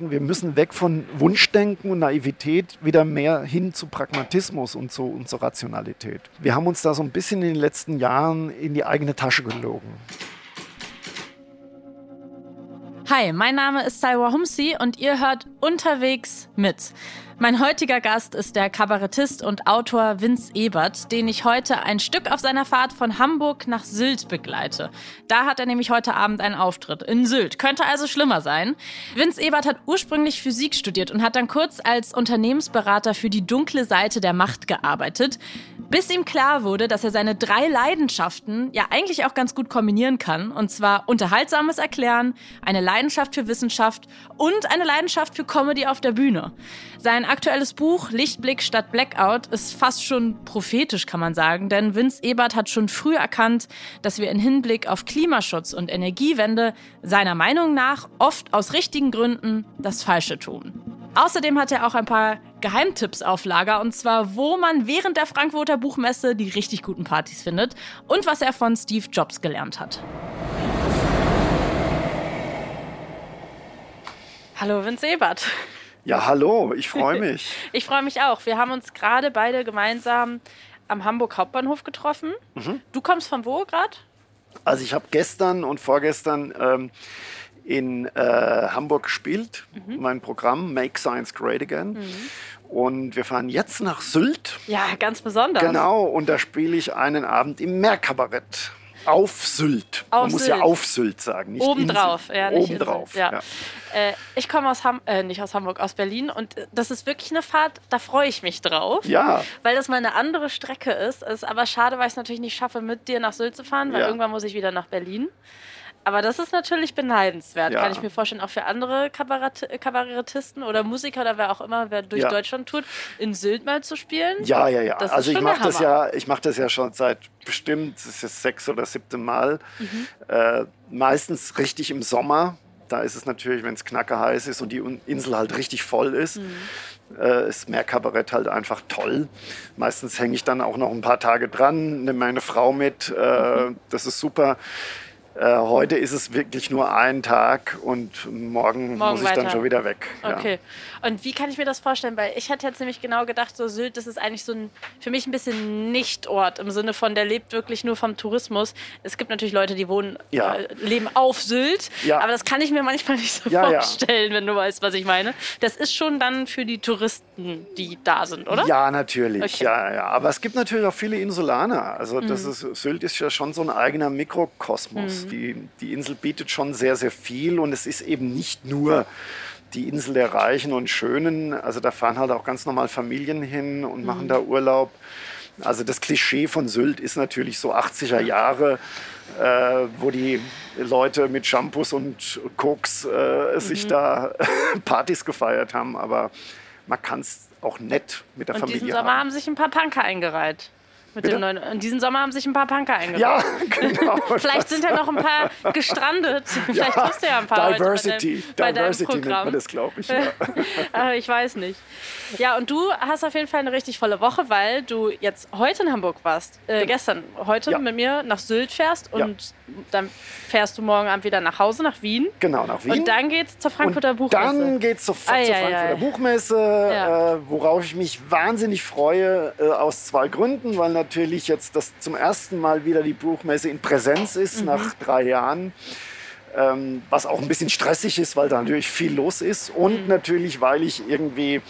Wir müssen weg von Wunschdenken und Naivität wieder mehr hin zu Pragmatismus und zu, und zur Rationalität. Wir haben uns da so ein bisschen in den letzten Jahren in die eigene Tasche gelogen. Hi, mein Name ist Salwa Humsi und ihr hört unterwegs mit. Mein heutiger Gast ist der Kabarettist und Autor Vince Ebert, den ich heute ein Stück auf seiner Fahrt von Hamburg nach Sylt begleite. Da hat er nämlich heute Abend einen Auftritt in Sylt. Könnte also schlimmer sein. Vince Ebert hat ursprünglich Physik studiert und hat dann kurz als Unternehmensberater für die dunkle Seite der Macht gearbeitet, bis ihm klar wurde, dass er seine drei Leidenschaften ja eigentlich auch ganz gut kombinieren kann. Und zwar unterhaltsames Erklären, eine Leidenschaft für Wissenschaft und eine Leidenschaft für Comedy auf der Bühne. Sein aktuelles Buch Lichtblick statt Blackout ist fast schon prophetisch, kann man sagen, denn Vince Ebert hat schon früh erkannt, dass wir in Hinblick auf Klimaschutz und Energiewende seiner Meinung nach oft aus richtigen Gründen das Falsche tun. Außerdem hat er auch ein paar Geheimtipps auf Lager und zwar, wo man während der Frankfurter Buchmesse die richtig guten Partys findet und was er von Steve Jobs gelernt hat. Hallo Vince Ebert. Ja, hallo, ich freue mich. ich freue mich auch. Wir haben uns gerade beide gemeinsam am Hamburg Hauptbahnhof getroffen. Mhm. Du kommst von wo gerade? Also ich habe gestern und vorgestern ähm, in äh, Hamburg gespielt, mhm. mein Programm Make Science Great Again. Mhm. Und wir fahren jetzt nach Sylt. Ja, ganz besonders. Genau, und da spiele ich einen Abend im Meerkabarett. Auf Sylt. Auf Man muss Sylt. ja auf Sylt sagen. Nicht Obendrauf. Ja, nicht Obendrauf. Ja. ja. Äh, ich komme aus Ham äh, nicht aus Hamburg, aus Berlin und das ist wirklich eine Fahrt, da freue ich mich drauf. Ja. Weil das mal eine andere Strecke ist. Es ist aber schade, weil ich es natürlich nicht schaffe, mit dir nach Sylt zu fahren, weil ja. irgendwann muss ich wieder nach Berlin. Aber das ist natürlich beneidenswert, ja. kann ich mir vorstellen, auch für andere Kabarett Kabarettisten oder Musiker oder wer auch immer, wer durch ja. Deutschland tut, in Sylt mal zu spielen. Ja, ja, ja. also ich mache das ja, ich mache das ja schon seit bestimmt, das ist jetzt sechs oder siebte Mal. Mhm. Äh, meistens richtig im Sommer. Da ist es natürlich, wenn es knacke heiß ist und die Insel halt richtig voll ist. Mhm äh, ist Meerkabarett halt einfach toll. Meistens hänge ich dann auch noch ein paar Tage dran, nehme meine Frau mit. Äh, mhm. Das ist super. Äh, heute ist es wirklich nur ein Tag und morgen, morgen muss ich weiter. dann schon wieder weg. Okay. Ja. Und wie kann ich mir das vorstellen? Weil ich hätte jetzt nämlich genau gedacht, so Sylt, das ist eigentlich so ein für mich ein bisschen Nichtort im Sinne von, der lebt wirklich nur vom Tourismus. Es gibt natürlich Leute, die wohnen, ja. äh, leben auf Sylt, ja. aber das kann ich mir manchmal nicht so vorstellen, wenn du weißt, was ich meine. Das ist schon dann für die Touristen, die da sind, oder? Ja, natürlich. Okay. Ja, ja. Aber es gibt natürlich auch viele Insulaner. Also das mhm. ist, Sylt ist ja schon so ein eigener Mikrokosmos. Mhm. Die, die Insel bietet schon sehr, sehr viel und es ist eben nicht nur die Insel der Reichen und Schönen. Also da fahren halt auch ganz normal Familien hin und machen mhm. da Urlaub. Also das Klischee von Sylt ist natürlich so 80er Jahre, äh, wo die Leute mit Shampoos und Koks äh, sich mhm. da Partys gefeiert haben. Aber man kann es auch nett mit der und Familie diesen Sommer haben. haben sich ein paar Punker eingereiht. Mit dem neuen, in diesem Sommer haben sich ein paar Punker eingebaut. Ja, genau. Vielleicht sind ja noch ein paar gestrandet. Vielleicht ja, hast du ja ein paar Diversity. Bei deinem, bei Diversity nennt man das, glaube ich. Ja. Äh, ich weiß nicht. Ja, und du hast auf jeden Fall eine richtig volle Woche, weil du jetzt heute in Hamburg warst. Äh, genau. Gestern, heute ja. mit mir nach Sylt fährst und dann fährst du morgen Abend wieder nach Hause, nach Wien. Genau, nach Wien. Und dann geht's zur Frankfurter und Buchmesse. Dann geht's sofort ah, zur Frankfurter Buchmesse, äh, worauf ich mich wahnsinnig freue, äh, aus zwei Gründen, weil natürlich jetzt das zum ersten Mal wieder die Buchmesse in Präsenz ist mhm. nach drei Jahren. Ähm, was auch ein bisschen stressig ist, weil da natürlich viel los ist. Und mhm. natürlich, weil ich irgendwie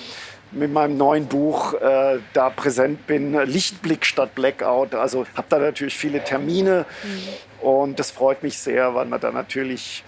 mit meinem neuen Buch äh, da präsent bin. Lichtblick statt Blackout. Also habe da natürlich viele Termine mhm. und das freut mich sehr, weil man da natürlich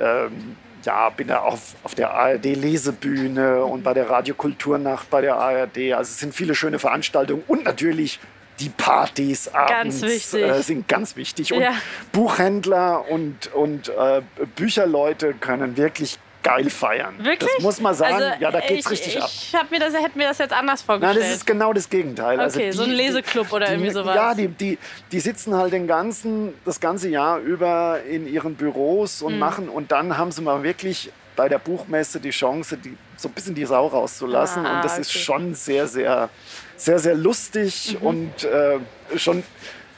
ähm, ja, bin da auf, auf der ARD-Lesebühne und bei der Radiokulturnacht bei der ARD. Also es sind viele schöne Veranstaltungen und natürlich die Partys abends ganz äh, sind ganz wichtig. Und ja. Buchhändler und, und äh, Bücherleute können wirklich geil feiern. Wirklich? Das muss man sagen. Also, ja, da geht's ich, richtig ich ab. Ich hab mir das, hätte mir das jetzt anders vorgestellt. Nein, das ist genau das Gegenteil. Also okay, also die, so ein Leseclub oder die, irgendwie sowas. Ja, die, die, die sitzen halt den ganzen, das ganze Jahr über in ihren Büros und mhm. machen und dann haben sie mal wirklich bei der Buchmesse die Chance, die, so ein bisschen die Sau rauszulassen. Ah, und das okay. ist schon sehr, sehr, sehr, sehr lustig mhm. und äh, schon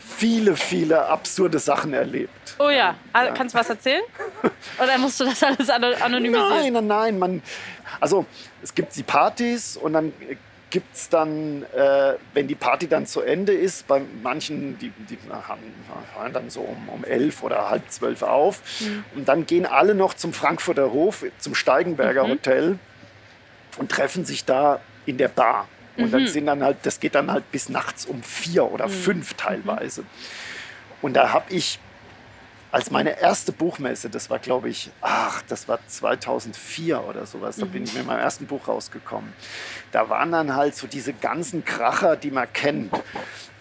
viele, viele absurde Sachen erlebt. Oh ja, ja. kannst du was erzählen? Oder musst du das alles anonymisieren? Nein, nein, nein. Man, also es gibt die Partys und dann gibt es dann, äh, wenn die Party dann zu Ende ist, bei manchen, die, die haben, hören dann so um, um elf oder halb zwölf auf. Mhm. Und dann gehen alle noch zum Frankfurter Hof, zum Steigenberger mhm. Hotel und treffen sich da in der Bar. Und mhm. dann sind dann halt, das geht dann halt bis nachts um vier oder mhm. fünf teilweise. Und da habe ich als meine erste Buchmesse, das war glaube ich, ach, das war 2004 oder sowas, da bin ich mit meinem ersten Buch rausgekommen. Da waren dann halt so diese ganzen Kracher, die man kennt.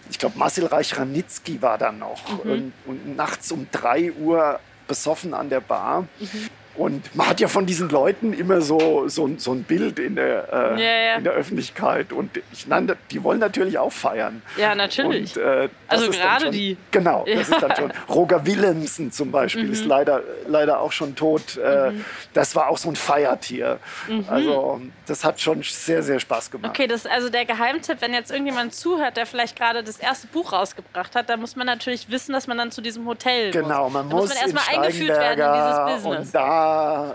Ich glaube, Marcel Reich-Ranitzky war da noch. Mhm. Und, und, nachts um drei Uhr besoffen an der Bar. Mhm. Und man hat ja von diesen Leuten immer so, so, so ein Bild in der, äh, ja, ja. in der Öffentlichkeit. Und ich nannte, die wollen natürlich auch feiern. Ja, natürlich. Und, äh, also gerade schon, die. Genau, das ja. ist dann schon. Roger Willemsen zum Beispiel mhm. ist leider, leider auch schon tot. Äh, mhm. Das war auch so ein Feiertier. Mhm. Also das hat schon sehr, sehr Spaß gemacht. Okay, das ist also der Geheimtipp, wenn jetzt irgendjemand zuhört, der vielleicht gerade das erste Buch rausgebracht hat, dann muss man natürlich wissen, dass man dann zu diesem Hotel genau, muss. man muss, muss man erstmal eingeführt werden in dieses Business. Und da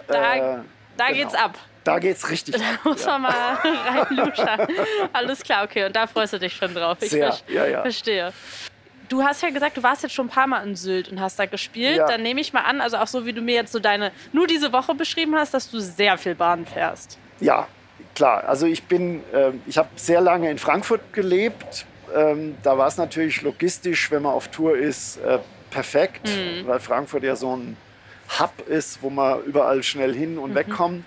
da, äh, da geht's genau. ab. Da geht's richtig da ab. Da muss man mal reinluschern. Alles klar, okay. Und da freust du dich schon drauf. Ich Sehr, ja, ja. verstehe. Du hast ja gesagt, du warst jetzt schon ein paar Mal in Sylt und hast da gespielt. Ja. Dann nehme ich mal an, also auch so wie du mir jetzt so deine, nur diese Woche beschrieben hast, dass du sehr viel Bahn fährst. Ja, klar. Also ich bin, äh, ich habe sehr lange in Frankfurt gelebt. Ähm, da war es natürlich logistisch, wenn man auf Tour ist, äh, perfekt, mhm. weil Frankfurt ja so ein Hub ist, wo man überall schnell hin und mhm. wegkommt.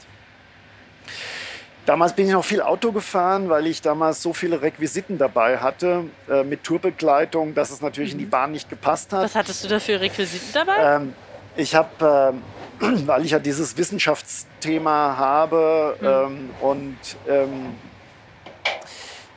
Damals bin ich noch viel Auto gefahren, weil ich damals so viele Requisiten dabei hatte äh, mit Tourbegleitung, dass es natürlich mhm. in die mhm. Bahn nicht gepasst hat. Was hattest du da für Requisiten dabei? Ähm, ich habe, äh, weil ich ja dieses Wissenschaftsthema habe mhm. ähm, und ähm,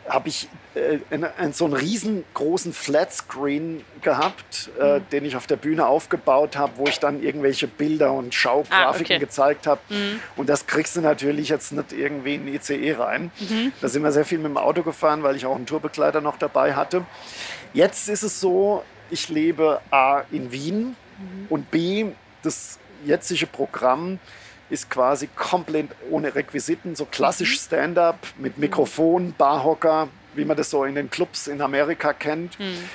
habe ich äh, einen, so einen riesengroßen Flatscreen gehabt, äh, mhm. den ich auf der Bühne aufgebaut habe, wo ich dann irgendwelche Bilder und Schaugrafiken ah, okay. gezeigt habe. Mhm. Und das kriegst du natürlich jetzt nicht irgendwie in ICE rein. Mhm. Da sind wir sehr viel mit dem Auto gefahren, weil ich auch einen Tourbegleiter noch dabei hatte. Jetzt ist es so, ich lebe A in Wien mhm. und B, das jetzige Programm ist quasi komplett ohne Requisiten, so klassisch mhm. Stand-up mit Mikrofon, Barhocker, wie man das so in den Clubs in Amerika kennt. Mhm.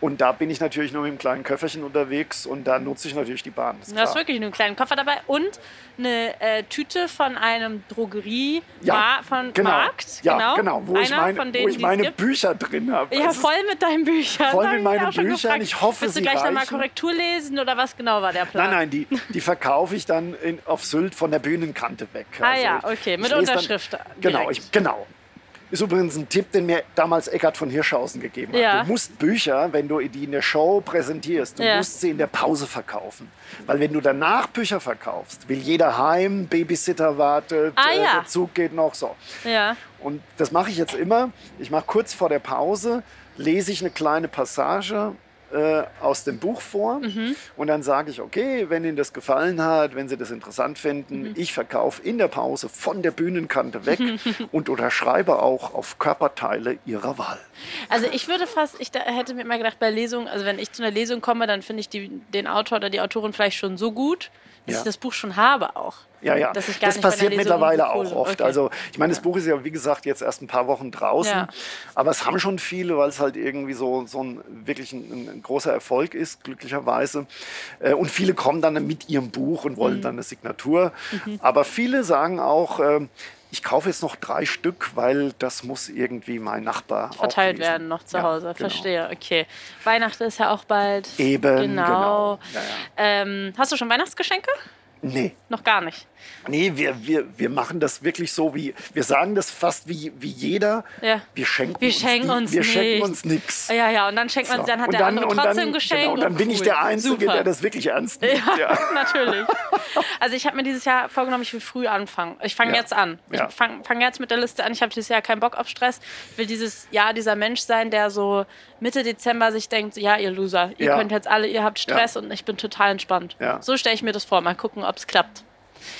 Und da bin ich natürlich nur mit einem kleinen Köfferchen unterwegs und da nutze ich natürlich die Bahn. Du hast wirklich nur einen kleinen Koffer dabei und eine äh, Tüte von einem Drogerie ja, von genau. Markt. Ja, genau, genau wo, ich meine, denen, wo ich meine Bücher drin habe. Ja, voll mit deinen Büchern. Voll mit meinen Büchern. Ich hoffe, Willst du gleich nochmal Korrektur lesen oder was genau war der Plan? Nein, nein, die, die verkaufe ich dann in, auf Sylt von der Bühnenkante weg. Ah also ja, okay, mit Unterschrift. Dann, genau, ich, genau. Ist übrigens ein Tipp, den mir damals Eckhard von Hirschhausen gegeben hat. Ja. Du musst Bücher, wenn du die in der Show präsentierst, du ja. musst sie in der Pause verkaufen. Weil wenn du danach Bücher verkaufst, will jeder heim, Babysitter wartet, ah, äh, der Zug geht noch so. Ja. Und das mache ich jetzt immer. Ich mache kurz vor der Pause, lese ich eine kleine Passage äh, aus dem Buch vor mhm. und dann sage ich, okay, wenn Ihnen das gefallen hat, wenn Sie das interessant finden, mhm. ich verkaufe in der Pause von der Bühnenkante weg und unterschreibe auch auf Körperteile Ihrer Wahl. Also ich würde fast, ich hätte mir mal gedacht, bei Lesungen, also wenn ich zu einer Lesung komme, dann finde ich die, den Autor oder die Autorin vielleicht schon so gut, dass ja. ich das Buch schon habe auch. Ja, ja. das passiert mittlerweile auch oft. Okay. Also ich meine, das Buch ist ja wie gesagt jetzt erst ein paar Wochen draußen, ja. aber es haben schon viele, weil es halt irgendwie so, so ein wirklich ein, ein großer Erfolg ist, glücklicherweise. Äh, und viele kommen dann mit ihrem Buch und wollen mhm. dann eine Signatur. Mhm. Aber viele sagen auch, ähm, ich kaufe jetzt noch drei Stück, weil das muss irgendwie mein Nachbar verteilt werden noch zu Hause. Ja, genau. Verstehe. Okay. Weihnachten ist ja auch bald. Eben. Genau. genau. Ja, ja. Ähm, hast du schon Weihnachtsgeschenke? Nee. Noch gar nicht. Nee, wir, wir, wir machen das wirklich so wie, wir sagen das fast wie, wie jeder. Ja. Wir schenken wir schenken uns, uns Wir schenken uns nichts. Ja, ja, und dann schenkt man, so. dann hat und der dann, andere trotzdem dann, geschenkt. Genau, und dann bin ich der Einzige, Super. der das wirklich ernst nimmt. Ja, ja. natürlich. Also ich habe mir dieses Jahr vorgenommen, ich will früh anfangen. Ich fange ja. jetzt an. Ich fange fang jetzt mit der Liste an. Ich habe dieses Jahr keinen Bock auf Stress. Ich will dieses Jahr dieser Mensch sein, der so Mitte Dezember sich denkt, ja, ihr Loser, ihr könnt jetzt alle, ihr habt Stress und ich bin total entspannt. So stelle ich mir das vor. Mal gucken, ob es klappt.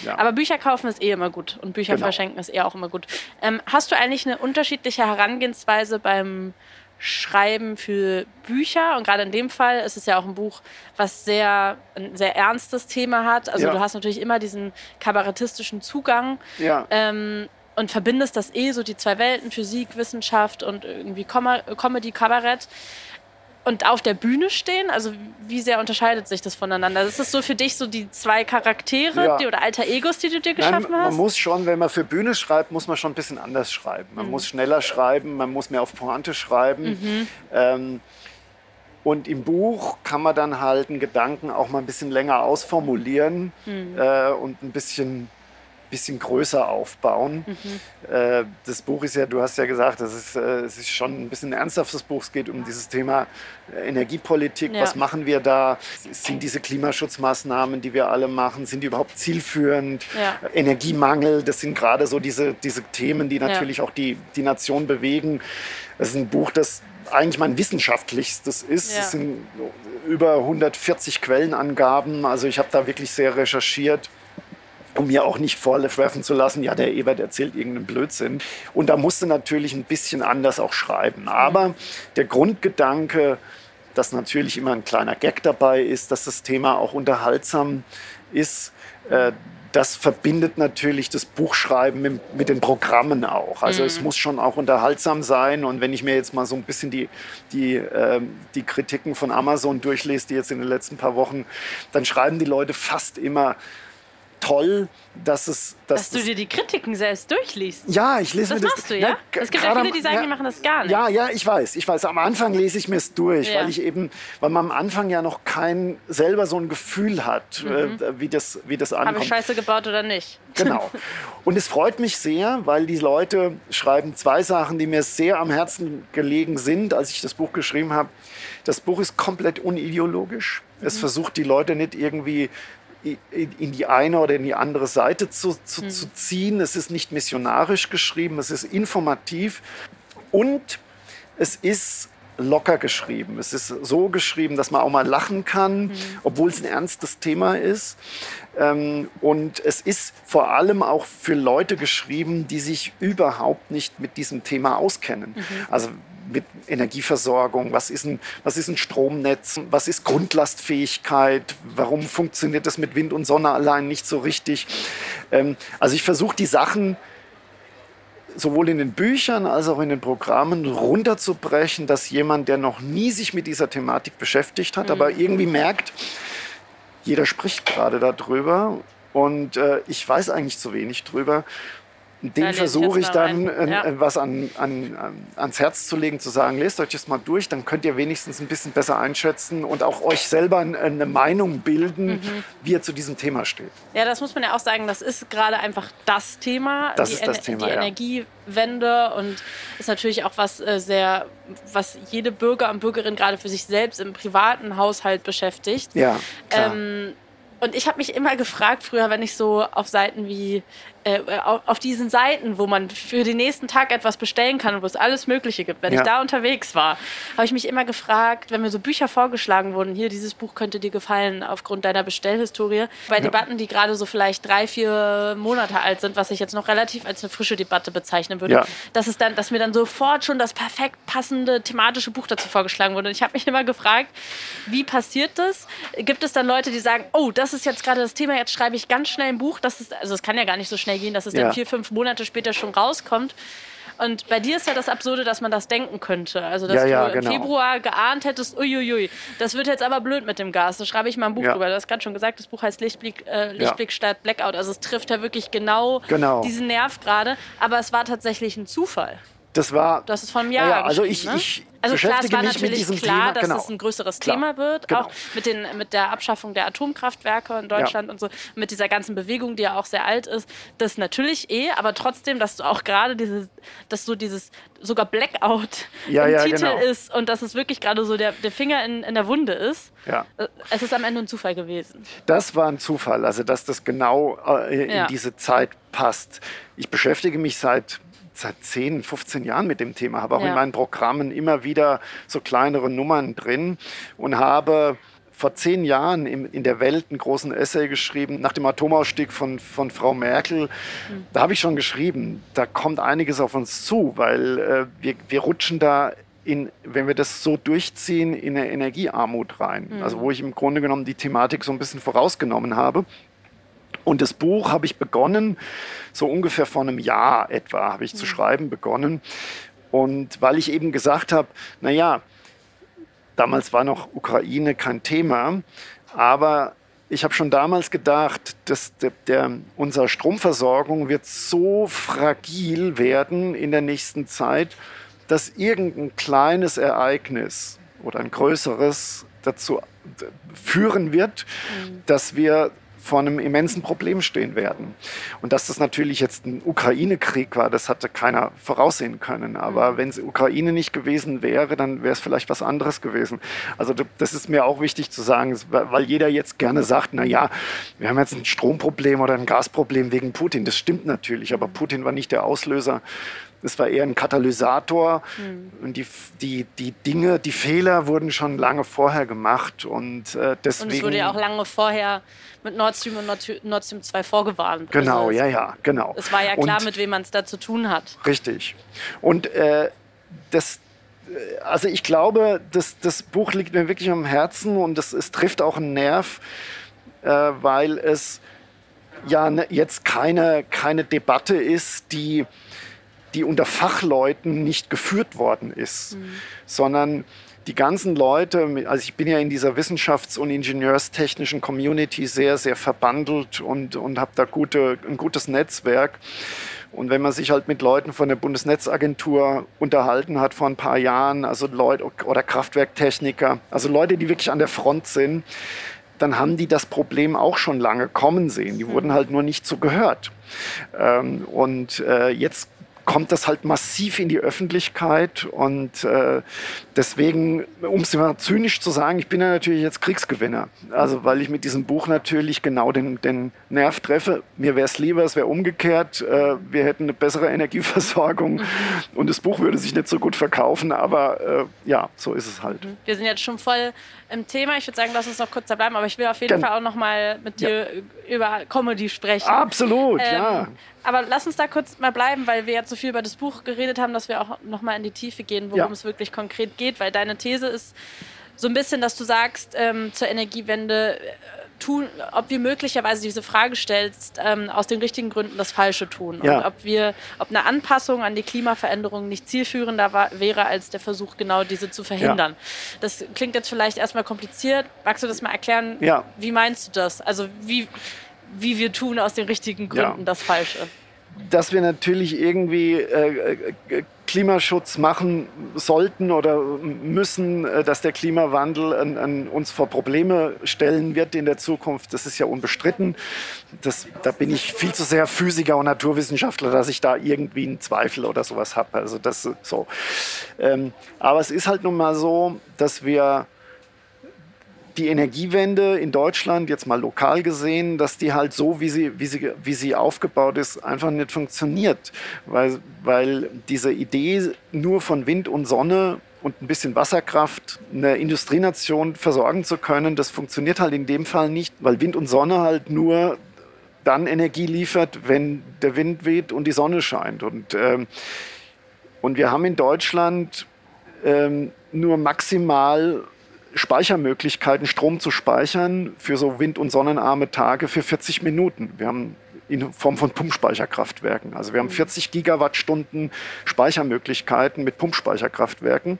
Ja. Aber Bücher kaufen ist eh immer gut und Bücher genau. verschenken ist eh auch immer gut. Ähm, hast du eigentlich eine unterschiedliche Herangehensweise beim Schreiben für Bücher. Und gerade in dem Fall ist es ja auch ein Buch, was sehr, ein sehr ernstes Thema hat. Also ja. du hast natürlich immer diesen kabarettistischen Zugang. Ja. Ähm, und verbindest das eh so die zwei Welten, Physik, Wissenschaft und irgendwie Comedy, Kabarett und auf der Bühne stehen? Also wie sehr unterscheidet sich das voneinander? Ist das so für dich so die zwei Charaktere ja. die, oder alter Egos, die du dir geschaffen Nein, hast? Man muss schon, wenn man für Bühne schreibt, muss man schon ein bisschen anders schreiben. Man mhm. muss schneller schreiben, man muss mehr auf Pointe schreiben. Mhm. Ähm, und im Buch kann man dann halt einen Gedanken auch mal ein bisschen länger ausformulieren mhm. äh, und ein bisschen bisschen größer aufbauen. Mhm. Äh, das Buch ist ja, du hast ja gesagt, das ist, äh, es ist schon ein bisschen ein ernsthaftes Buch. Es geht um dieses Thema äh, Energiepolitik. Ja. Was machen wir da? Sind diese Klimaschutzmaßnahmen, die wir alle machen, sind die überhaupt zielführend? Ja. Energiemangel, das sind gerade so diese, diese Themen, die natürlich ja. auch die, die Nation bewegen. Das ist ein Buch, das eigentlich mein wissenschaftlichstes ist. Es sind über 140 Quellenangaben. Also ich habe da wirklich sehr recherchiert um mir auch nicht vorwerfen zu lassen, ja, der Ebert erzählt irgendeinen Blödsinn. Und da musste natürlich ein bisschen anders auch schreiben. Aber der Grundgedanke, dass natürlich immer ein kleiner Gag dabei ist, dass das Thema auch unterhaltsam ist, äh, das verbindet natürlich das Buchschreiben mit, mit den Programmen auch. Also mhm. es muss schon auch unterhaltsam sein. Und wenn ich mir jetzt mal so ein bisschen die, die, äh, die Kritiken von Amazon durchlese, die jetzt in den letzten paar Wochen, dann schreiben die Leute fast immer, toll, dass es. Dass, dass du dir die Kritiken selbst durchliest. Ja, ich lese das mir das. Machst du, ja? Na, es gibt ja viele, die sagen, ja, die machen das gar nicht. Ja, ja, ich weiß, ich weiß. Am Anfang lese ich mir es durch, ja. weil ich eben, weil man am Anfang ja noch kein selber so ein Gefühl hat, mhm. äh, wie das, wie das ankommt. Habe ich Scheiße gebaut oder nicht? Genau. Und es freut mich sehr, weil die Leute schreiben zwei Sachen, die mir sehr am Herzen gelegen sind, als ich das Buch geschrieben habe. Das Buch ist komplett unideologisch. Es mhm. versucht die Leute nicht irgendwie in die eine oder in die andere Seite zu, zu, mhm. zu ziehen. Es ist nicht missionarisch geschrieben, es ist informativ und es ist locker geschrieben. Es ist so geschrieben, dass man auch mal lachen kann, mhm. obwohl es ein ernstes Thema ist. Ähm, und es ist vor allem auch für Leute geschrieben, die sich überhaupt nicht mit diesem Thema auskennen. Mhm. Also mit Energieversorgung, was ist, ein, was ist ein Stromnetz, was ist Grundlastfähigkeit, warum funktioniert das mit Wind und Sonne allein nicht so richtig. Ähm, also ich versuche die Sachen sowohl in den Büchern als auch in den Programmen runterzubrechen, dass jemand, der noch nie sich mit dieser Thematik beschäftigt hat, mhm. aber irgendwie merkt, jeder spricht gerade darüber und äh, ich weiß eigentlich zu wenig drüber dem versuche ich dann äh, ja. was an, an, ans Herz zu legen, zu sagen, lest euch das mal durch, dann könnt ihr wenigstens ein bisschen besser einschätzen und auch euch selber eine Meinung bilden, mhm. wie ihr zu diesem Thema steht. Ja, das muss man ja auch sagen, das ist gerade einfach das Thema, das die, ist das Thema, die ja. Energiewende und ist natürlich auch was äh, sehr, was jede Bürger und Bürgerin gerade für sich selbst im privaten Haushalt beschäftigt. Ja, klar. Ähm, und ich habe mich immer gefragt, früher, wenn ich so auf Seiten wie, äh, auf, diesen Seiten, wo man für den nächsten Tag etwas bestellen kann und wo es alles Mögliche gibt, wenn ja. ich da unterwegs war, habe ich mich immer gefragt, wenn mir so Bücher vorgeschlagen wurden, hier, dieses Buch könnte dir gefallen aufgrund deiner Bestellhistorie, bei ja. Debatten, die gerade so vielleicht drei, vier Monate alt sind, was ich jetzt noch relativ als eine frische Debatte bezeichnen würde, ja. dass, es dann, dass mir dann sofort schon das perfekt passende thematische Buch dazu vorgeschlagen wurde. Und ich habe mich immer gefragt, wie passiert das? Gibt es dann Leute, die sagen, oh, das das ist jetzt gerade das Thema, jetzt schreibe ich ganz schnell ein Buch. Das ist, also es kann ja gar nicht so schnell gehen, dass es ja. dann vier, fünf Monate später schon rauskommt. Und bei dir ist ja das Absurde, dass man das denken könnte. Also, dass ja, ja, du im genau. Februar geahnt hättest, uiuiui, das wird jetzt aber blöd mit dem Gas. Da schreibe ich mal ein Buch ja. drüber. Du hast gerade schon gesagt, das Buch heißt Lichtblick, äh, Lichtblick statt Blackout. Also es trifft ja wirklich genau, genau. diesen Nerv gerade. Aber es war tatsächlich ein Zufall. Das war. Das ist vom Jahr. Ja, also ich, ne? ich, also klar, es war natürlich klar, Thema. dass genau. es ein größeres klar. Thema wird, genau. auch mit, den, mit der Abschaffung der Atomkraftwerke in Deutschland ja. und so, mit dieser ganzen Bewegung, die ja auch sehr alt ist. Das natürlich eh, aber trotzdem, dass du auch gerade dieses, dass so dieses sogar Blackout ja, im ja, Titel genau. ist und dass es wirklich gerade so der, der Finger in, in der Wunde ist. Ja. Äh, es ist am Ende ein Zufall gewesen. Das war ein Zufall, also dass das genau äh, in diese Zeit passt. Ich beschäftige mich seit seit 10, 15 Jahren mit dem Thema, habe auch ja. in meinen Programmen immer wieder so kleinere Nummern drin und habe vor zehn Jahren in, der Welt einen großen Essay geschrieben, nach dem Atomausstieg von, von Frau Merkel. Mhm. Da habe ich schon geschrieben, da kommt einiges auf uns zu, weil äh, wir, wir rutschen da in, wenn wir das so durchziehen, in eine Energiearmut rein. Mhm. Also wo ich im Grunde genommen die Thematik so ein bisschen vorausgenommen habe. Und das Buch habe ich begonnen, so ungefähr vor einem Jahr etwa habe ich mhm. zu schreiben begonnen. Und weil ich eben gesagt habe, naja, damals war noch Ukraine kein Thema, aber ich habe schon damals gedacht, dass der, der, unsere Stromversorgung wird so fragil werden in der nächsten Zeit, dass irgendein kleines Ereignis oder ein größeres dazu führen wird, mhm. dass wir vor einem immensen Problem stehen werden. Und dass das natürlich jetzt ein Ukraine-Krieg war, das hatte keiner voraussehen können. Aber mhm. wenn es Ukraine nicht gewesen wäre, dann wäre es vielleicht was anderes gewesen. Also das ist mir auch wichtig zu sagen, weil jeder jetzt gerne sagt, na ja, wir haben jetzt ein Stromproblem oder ein Gasproblem wegen Putin. Das stimmt natürlich, aber. Putin war nicht der Auslöser es war eher ein Katalysator. Mhm. Und die, die, die Dinge, die Fehler wurden schon lange vorher gemacht. Und äh, deswegen. Und es wurde ja auch lange vorher mit Nord Stream und Nord, Stream 2 vorgewarnt. Genau, also ja, ja, genau. Es war ja klar, und, mit wem man es da zu tun hat. Richtig. Und äh, das, äh, also ich glaube, das, das Buch liegt mir wirklich am Herzen und es, es trifft auch einen Nerv, äh, weil es ja ne, jetzt keine, keine Debatte ist, die die unter Fachleuten nicht geführt worden ist, mhm. sondern die ganzen Leute, also ich bin ja in dieser wissenschafts- und ingenieurstechnischen Community sehr, sehr verbandelt und, und habe da gute, ein gutes Netzwerk. Und wenn man sich halt mit Leuten von der Bundesnetzagentur unterhalten hat vor ein paar Jahren, also Leute oder Kraftwerktechniker, also Leute, die wirklich an der Front sind, dann haben die das Problem auch schon lange kommen sehen. Die mhm. wurden halt nur nicht so gehört. Ähm, und äh, jetzt kommt das halt massiv in die Öffentlichkeit und äh, deswegen, um es mal zynisch zu sagen, ich bin ja natürlich jetzt Kriegsgewinner. Also weil ich mit diesem Buch natürlich genau den, den Nerv treffe. Mir wäre es lieber, es wäre umgekehrt. Äh, wir hätten eine bessere Energieversorgung mhm. und das Buch würde sich nicht so gut verkaufen, aber äh, ja, so ist es halt. Wir sind jetzt schon voll im Thema. Ich würde sagen, lass uns noch kurz da bleiben, aber ich will auf jeden Dann, Fall auch noch mal mit dir ja. über Comedy sprechen. Absolut, ähm, ja. Aber lass uns da kurz mal bleiben, weil wir jetzt so viel über das Buch geredet haben, dass wir auch noch mal in die Tiefe gehen, worum ja. es wirklich konkret geht, weil deine These ist so ein bisschen, dass du sagst, ähm, zur Energiewende tun, ob wir möglicherweise diese Frage stellst, ähm, aus den richtigen Gründen das Falsche tun. Ja. Und ob wir, ob eine Anpassung an die Klimaveränderung nicht zielführender war, wäre, als der Versuch, genau diese zu verhindern. Ja. Das klingt jetzt vielleicht erstmal kompliziert. Magst du das mal erklären? Ja. Wie meinst du das? Also wie, wie wir tun aus den richtigen Gründen das Falsche? dass wir natürlich irgendwie äh, äh, Klimaschutz machen sollten oder müssen, äh, dass der Klimawandel an, an, uns vor Probleme stellen wird in der Zukunft, das ist ja unbestritten. Das, da bin ich viel zu sehr Physiker und Naturwissenschaftler, dass ich da irgendwie einen Zweifel oder sowas habe. Also das so. Ähm, aber es ist halt nun mal so, dass wir die Energiewende in Deutschland, jetzt mal lokal gesehen, dass die halt so, wie sie, wie sie, wie sie aufgebaut ist, einfach nicht funktioniert. Weil, weil diese Idee nur von Wind und Sonne und ein bisschen Wasserkraft eine Industrienation versorgen zu können, das funktioniert halt in dem Fall nicht, weil Wind und Sonne halt nur dann Energie liefert, wenn der Wind weht und die Sonne scheint. Und, ähm, und wir haben in Deutschland ähm, nur maximal Speichermöglichkeiten, Strom zu speichern für so wind- und sonnenarme Tage für 40 Minuten. Wir haben in Form von Pumpspeicherkraftwerken. Also wir haben 40 Gigawattstunden Speichermöglichkeiten mit Pumpspeicherkraftwerken.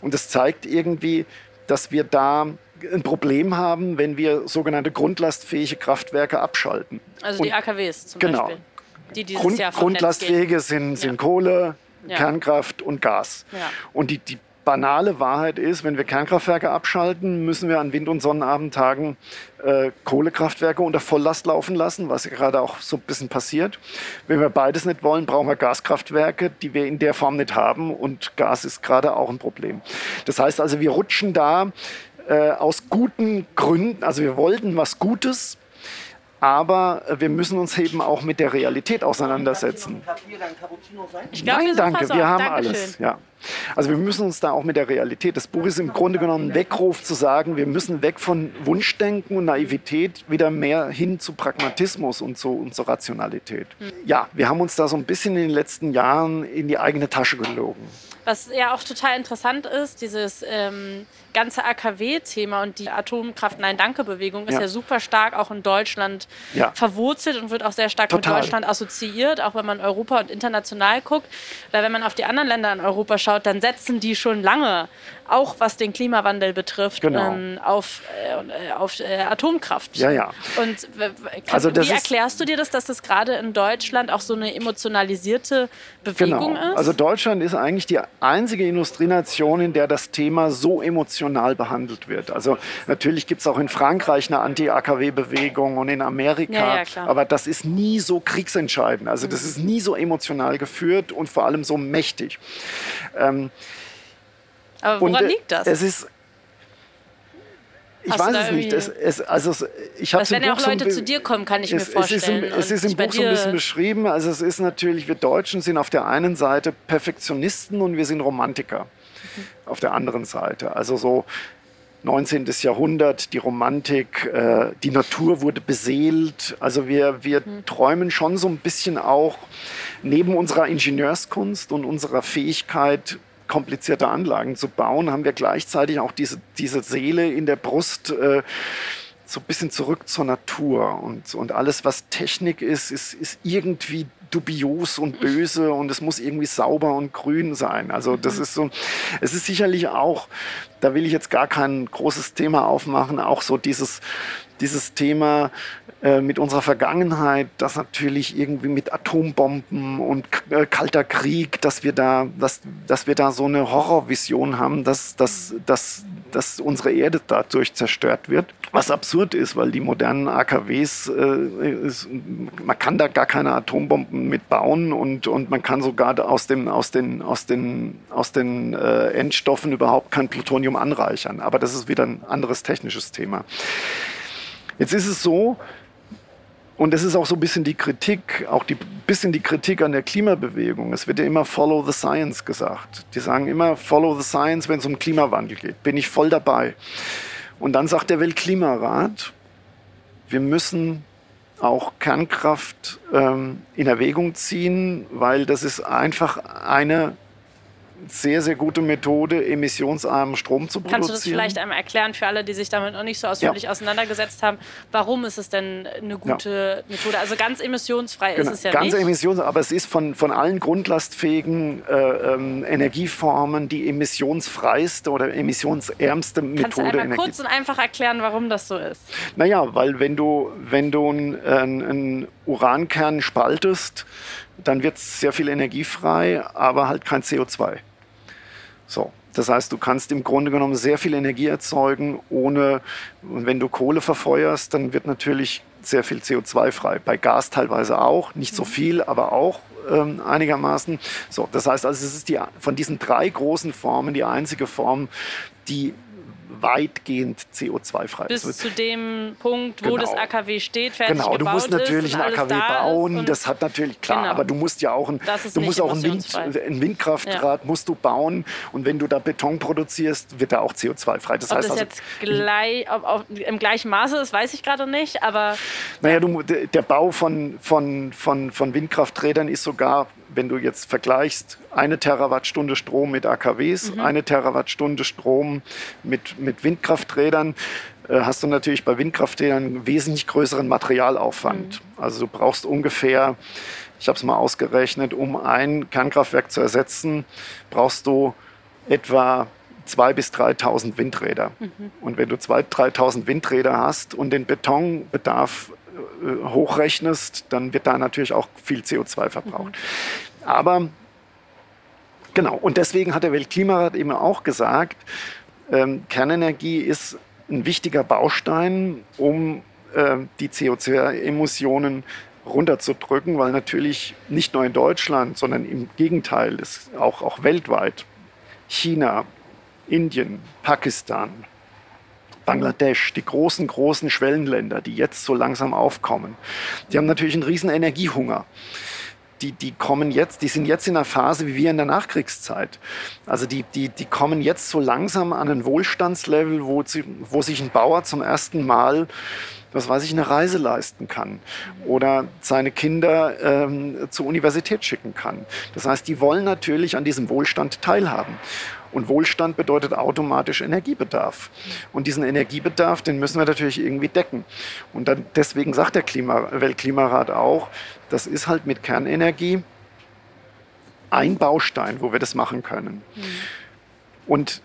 Und das zeigt irgendwie, dass wir da ein Problem haben, wenn wir sogenannte grundlastfähige Kraftwerke abschalten. Also die AKWs zum genau. Beispiel. Die dieses Grund, Jahr Grundlastfähige sind, sind ja. Kohle, ja. Kernkraft und Gas. Ja. Und die, die banale Wahrheit ist, wenn wir Kernkraftwerke abschalten, müssen wir an Wind- und Sonnenabendtagen äh, Kohlekraftwerke unter Volllast laufen lassen, was ja gerade auch so ein bisschen passiert. Wenn wir beides nicht wollen, brauchen wir Gaskraftwerke, die wir in der Form nicht haben und Gas ist gerade auch ein Problem. Das heißt also, wir rutschen da äh, aus guten Gründen, also wir wollten was Gutes, aber wir müssen uns eben auch mit der Realität auseinandersetzen. Ich glaub, Nein, danke, wir haben Dankeschön. alles. Ja. Also wir müssen uns da auch mit der Realität. Das Buch ist im Grunde genommen ein Weckruf zu sagen, wir müssen weg von Wunschdenken und Naivität wieder mehr hin zu Pragmatismus und zu, und zur Rationalität. Ja, wir haben uns da so ein bisschen in den letzten Jahren in die eigene Tasche gelogen. Was ja auch total interessant ist, dieses ähm, ganze AKW-Thema und die Atomkraft-Nein-Danke-Bewegung ist ja. ja. super stark auch in Deutschland ja. verwurzelt und wird auch sehr stark Total. mit Deutschland assoziiert, auch wenn man Europa und international guckt. Oder wenn man auf die anderen Länder in Europa schaut, dann setzen die schon lange, auch was den Klimawandel betrifft, genau. ähm, auf, äh, auf äh, Atomkraft. Ja, ja. Und also wie erklärst du dir das, dass das gerade in Deutschland auch so eine emotionalisierte Bewegung genau. ist? Also Deutschland ist eigentlich die einzige Industrienation, in der das Thema so emotional behandelt wird. Also natürlich gibt es auch in Frankreich eine Anti-AKW-Bewegung und in Amerika, ja, ja, aber das ist nie so kriegsentscheidend. Also das ist nie so emotional geführt und vor allem so mächtig. Ähm, aber woran und, äh, liegt das? Es ist ich Hast weiß es nicht. Es, es, also ich das wenn ja auch Leute zu dir kommen, kann ich es, mir vorstellen. Es ist im, es ist im Buch so ein bisschen beschrieben. Also es ist natürlich, wir Deutschen sind auf der einen Seite Perfektionisten und wir sind Romantiker auf der anderen Seite. Also so 19. Jahrhundert, die Romantik, äh, die Natur wurde beseelt. Also wir, wir mhm. träumen schon so ein bisschen auch neben unserer Ingenieurskunst und unserer Fähigkeit, komplizierte Anlagen zu bauen, haben wir gleichzeitig auch diese, diese Seele in der Brust. Äh, so ein bisschen zurück zur Natur. Und, und alles, was Technik ist, ist, ist irgendwie dubios und böse und es muss irgendwie sauber und grün sein. Also das mhm. ist so, es ist sicherlich auch, da will ich jetzt gar kein großes Thema aufmachen, auch so dieses, dieses Thema äh, mit unserer Vergangenheit, dass natürlich irgendwie mit Atombomben und äh, kalter Krieg, dass wir da, dass, dass wir da so eine Horrorvision haben, dass, dass, dass, dass unsere Erde dadurch zerstört wird. Was absurd ist, weil die modernen AKWs, äh, ist, man kann da gar keine Atombomben mitbauen und, und man kann sogar aus, dem, aus den, aus den, aus den äh, Endstoffen überhaupt kein Plutonium anreichern. Aber das ist wieder ein anderes technisches Thema. Jetzt ist es so, und das ist auch so ein bisschen die Kritik, auch ein bisschen die Kritik an der Klimabewegung. Es wird ja immer Follow the Science gesagt. Die sagen immer Follow the Science, wenn es um Klimawandel geht. Bin ich voll dabei. Und dann sagt der Weltklimarat, wir müssen auch Kernkraft ähm, in Erwägung ziehen, weil das ist einfach eine sehr, sehr gute Methode, emissionsarmen Strom zu produzieren. Kannst du das vielleicht einmal erklären für alle, die sich damit noch nicht so ausführlich ja. auseinandergesetzt haben? Warum ist es denn eine gute ja. Methode? Also ganz emissionsfrei genau. ist es ja ganz nicht. Ganz emissionsfrei, aber es ist von, von allen grundlastfähigen äh, ähm, Energieformen die emissionsfreiste oder emissionsärmste Methode. Kannst du einmal Energie kurz und einfach erklären, warum das so ist? Naja, weil wenn du, wenn du einen, einen Urankern spaltest, dann wird sehr viel Energie frei, aber halt kein CO2. So. Das heißt, du kannst im Grunde genommen sehr viel Energie erzeugen, ohne, wenn du Kohle verfeuerst, dann wird natürlich sehr viel CO2 frei. Bei Gas teilweise auch, nicht so mhm. viel, aber auch ähm, einigermaßen. So, das heißt also, es ist die, von diesen drei großen Formen die einzige Form, die weitgehend CO2-frei Bis ist. zu dem Punkt, wo genau. das AKW steht, fertig Genau, du musst natürlich ein AKW bauen, das hat natürlich, klar, genau. aber du musst ja auch ein, du musst auch ein, Wind, ein Windkraftrad ja. musst du bauen und wenn du da Beton produzierst, wird da auch CO2-frei. Das ob heißt das also, jetzt gleich, ob, ob, im gleichen Maße ist, weiß ich gerade nicht, aber... Naja, du, der Bau von, von, von, von Windkrafträdern ist sogar wenn du jetzt vergleichst, eine Terawattstunde Strom mit AKWs, mhm. eine Terawattstunde Strom mit, mit Windkrafträdern, äh, hast du natürlich bei Windkrafträdern einen wesentlich größeren Materialaufwand. Mhm. Also du brauchst ungefähr, ich habe es mal ausgerechnet, um ein Kernkraftwerk zu ersetzen, brauchst du etwa 2.000 bis 3.000 Windräder. Mhm. Und wenn du 2.000, 3.000 Windräder hast und den Betonbedarf hochrechnest, dann wird da natürlich auch viel CO2 verbraucht. Mhm. Aber genau, und deswegen hat der Weltklimarat eben auch gesagt, ähm, Kernenergie ist ein wichtiger Baustein, um äh, die CO2-Emissionen runterzudrücken, weil natürlich nicht nur in Deutschland, sondern im Gegenteil, auch, auch weltweit China, Indien, Pakistan, Bangladesch, die großen, großen Schwellenländer, die jetzt so langsam aufkommen, die haben natürlich einen riesen Energiehunger. Die, die kommen jetzt, die sind jetzt in einer Phase wie wir in der Nachkriegszeit. Also die, die, die kommen jetzt so langsam an ein Wohlstandslevel, wo, sie, wo sich ein Bauer zum ersten Mal was weiß ich, eine Reise leisten kann oder seine Kinder ähm, zur Universität schicken kann. Das heißt, die wollen natürlich an diesem Wohlstand teilhaben. Und Wohlstand bedeutet automatisch Energiebedarf. Und diesen Energiebedarf, den müssen wir natürlich irgendwie decken. Und dann, deswegen sagt der Klima, Weltklimarat auch, das ist halt mit Kernenergie ein Baustein, wo wir das machen können. Mhm. Und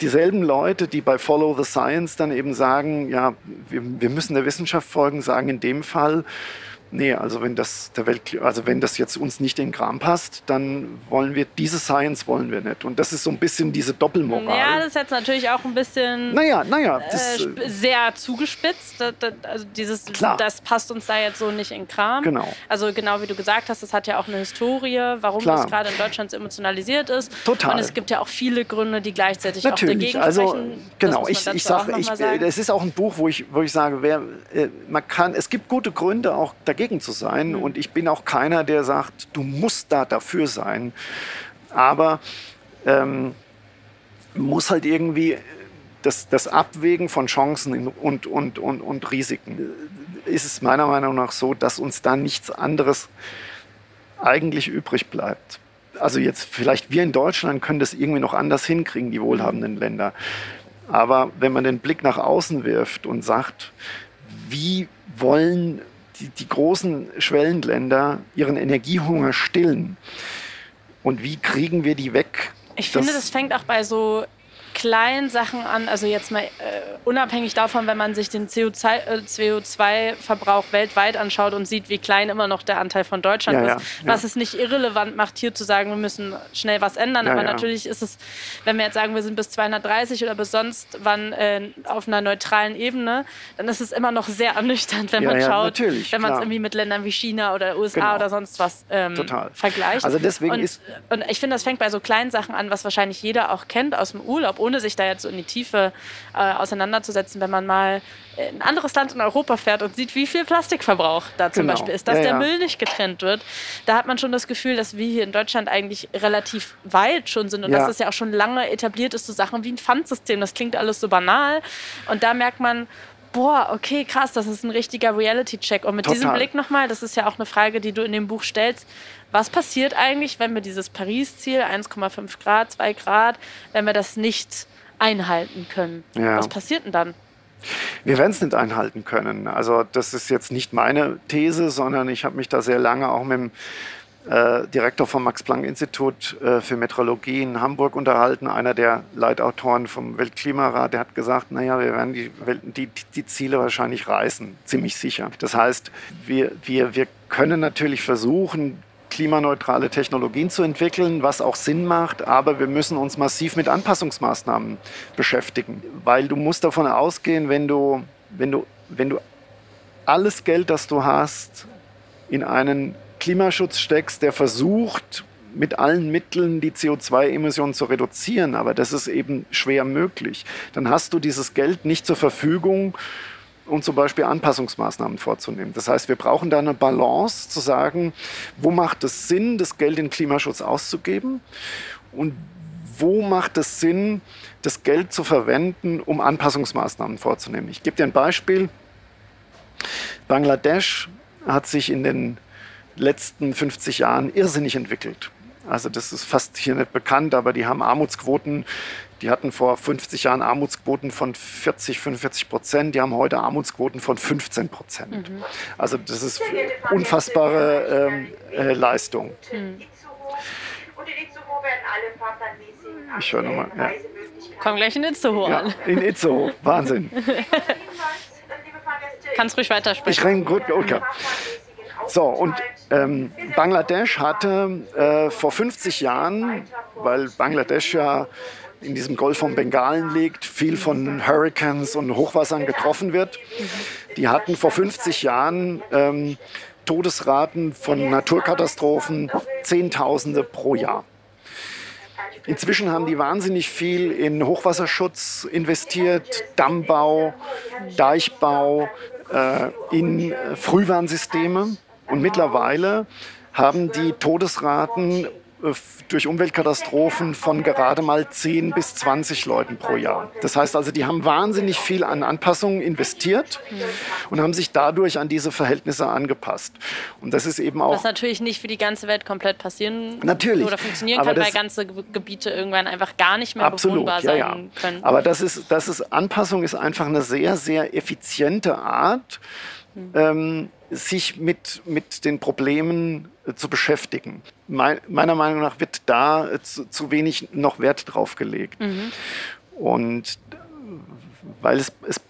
dieselben Leute, die bei Follow the Science dann eben sagen, ja, wir, wir müssen der Wissenschaft folgen, sagen in dem Fall, nee, also wenn das der Welt, also wenn das jetzt uns nicht in den Kram passt, dann wollen wir diese Science wollen wir nicht. Und das ist so ein bisschen diese Doppelmoral. Ja, das ist jetzt natürlich auch ein bisschen naja, naja, das, äh, sehr zugespitzt. Also dieses, klar. das passt uns da jetzt so nicht in den Kram. Genau. Also genau wie du gesagt hast, das hat ja auch eine Historie, warum klar. das gerade in Deutschland so emotionalisiert ist. Total. Und es gibt ja auch viele Gründe, die gleichzeitig natürlich. auch dagegen also, sprechen. Genau, ich, ich sage, es ist auch ein Buch, wo ich, wo ich sage, wer, äh, man kann, es gibt gute Gründe auch dagegen dagegen zu sein. Mhm. Und ich bin auch keiner, der sagt, du musst da dafür sein. Aber ähm, muss halt irgendwie das, das Abwägen von Chancen und, und, und, und Risiken ist es meiner Meinung nach so, dass uns da nichts anderes eigentlich übrig bleibt. Also jetzt vielleicht wir in Deutschland können das irgendwie noch anders hinkriegen, die wohlhabenden Länder. Aber wenn man den Blick nach außen wirft und sagt, wie wollen die, die großen Schwellenländer ihren Energiehunger stillen. Und wie kriegen wir die weg? Ich finde, das fängt auch bei so kleinen Sachen an, also jetzt mal äh, unabhängig davon, wenn man sich den CO2-Verbrauch äh, weltweit anschaut und sieht, wie klein immer noch der Anteil von Deutschland ja, ist, ja, was ja. es nicht irrelevant macht, hier zu sagen, wir müssen schnell was ändern. Aber natürlich ist es, wenn wir jetzt sagen, wir sind bis 230 oder bis sonst wann äh, auf einer neutralen Ebene, dann ist es immer noch sehr ernüchternd, wenn man schaut, wenn man es irgendwie mit Ländern wie China oder USA genau. oder sonst was ähm, vergleicht. Also deswegen und, ist und ich finde, das fängt bei so kleinen Sachen an, was wahrscheinlich jeder auch kennt aus dem Urlaub ohne sich da jetzt so in die Tiefe äh, auseinanderzusetzen, wenn man mal in ein anderes Land in Europa fährt und sieht, wie viel Plastikverbrauch da zum genau. Beispiel ist, dass ja, der. Müll nicht getrennt wird, da hat man schon das Gefühl, dass wir hier in Deutschland eigentlich relativ weit schon sind und ja. dass es ja auch schon lange etabliert ist, so Sachen wie ein Pfandsystem. Das klingt alles so banal und da merkt man, boah, okay, krass, das ist ein richtiger Reality-Check. Und mit Total. diesem Blick nochmal, das ist ja auch eine Frage, die du in dem Buch stellst, was passiert eigentlich, wenn wir dieses Paris-Ziel, 1,5 Grad, 2 Grad, wenn wir das nicht einhalten können? Ja. Was passiert denn dann? Wir werden es nicht einhalten können. Also das ist jetzt nicht meine These, sondern ich habe mich da sehr lange auch mit dem äh, Direktor vom Max-Planck-Institut äh, für Metrologie in Hamburg unterhalten, einer der Leitautoren vom Weltklimarat, der hat gesagt, naja, wir werden die, die, die Ziele wahrscheinlich reißen, ziemlich sicher. Das heißt, wir, wir, wir können natürlich versuchen, klimaneutrale Technologien zu entwickeln, was auch Sinn macht, aber wir müssen uns massiv mit Anpassungsmaßnahmen beschäftigen, weil du musst davon ausgehen, wenn du, wenn du, wenn du alles Geld, das du hast, in einen Klimaschutz steckst, der versucht, mit allen Mitteln die CO2-Emissionen zu reduzieren, aber das ist eben schwer möglich. Dann hast du dieses Geld nicht zur Verfügung, um zum Beispiel Anpassungsmaßnahmen vorzunehmen. Das heißt, wir brauchen da eine Balance zu sagen, wo macht es Sinn, das Geld in Klimaschutz auszugeben und wo macht es Sinn, das Geld zu verwenden, um Anpassungsmaßnahmen vorzunehmen. Ich gebe dir ein Beispiel. Bangladesch hat sich in den letzten 50 Jahren irrsinnig entwickelt. Also das ist fast hier nicht bekannt, aber die haben Armutsquoten die hatten vor 50 Jahren Armutsquoten von 40, 45 Prozent. Die haben heute Armutsquoten von 15 Prozent. Mhm. Also das ist unfassbare ähm, äh, Leistung. Mhm. Ich höre nochmal. Ja. Komm gleich in Itzehoe ja, an. In Itzehoe, Wahnsinn. Kannst ruhig weitersprechen. Ich renne gut, okay. So, und ähm, Bangladesch hatte äh, vor 50 Jahren, weil Bangladesch ja in diesem Golf von Bengalen liegt, viel von Hurricanes und Hochwassern getroffen wird. Die hatten vor 50 Jahren ähm, Todesraten von Naturkatastrophen Zehntausende pro Jahr. Inzwischen haben die wahnsinnig viel in Hochwasserschutz investiert, Dammbau, Deichbau, äh, in Frühwarnsysteme. Und mittlerweile haben die Todesraten durch Umweltkatastrophen von gerade mal 10 bis 20 Leuten pro Jahr. Das heißt also, die haben wahnsinnig viel an Anpassungen investiert und haben sich dadurch an diese Verhältnisse angepasst. Und das ist eben auch. Was natürlich nicht für die ganze Welt komplett passieren natürlich, oder funktionieren kann, weil ganze Gebiete irgendwann einfach gar nicht mehr absolut, bewohnbar sein ja, ja. können. Aber das ist, das ist, Anpassung ist einfach eine sehr, sehr effiziente Art, hm. ähm, sich mit, mit den Problemen äh, zu beschäftigen. Me meiner Meinung nach wird da äh, zu, zu, wenig noch Wert drauf gelegt. Mhm. Und weil es, es,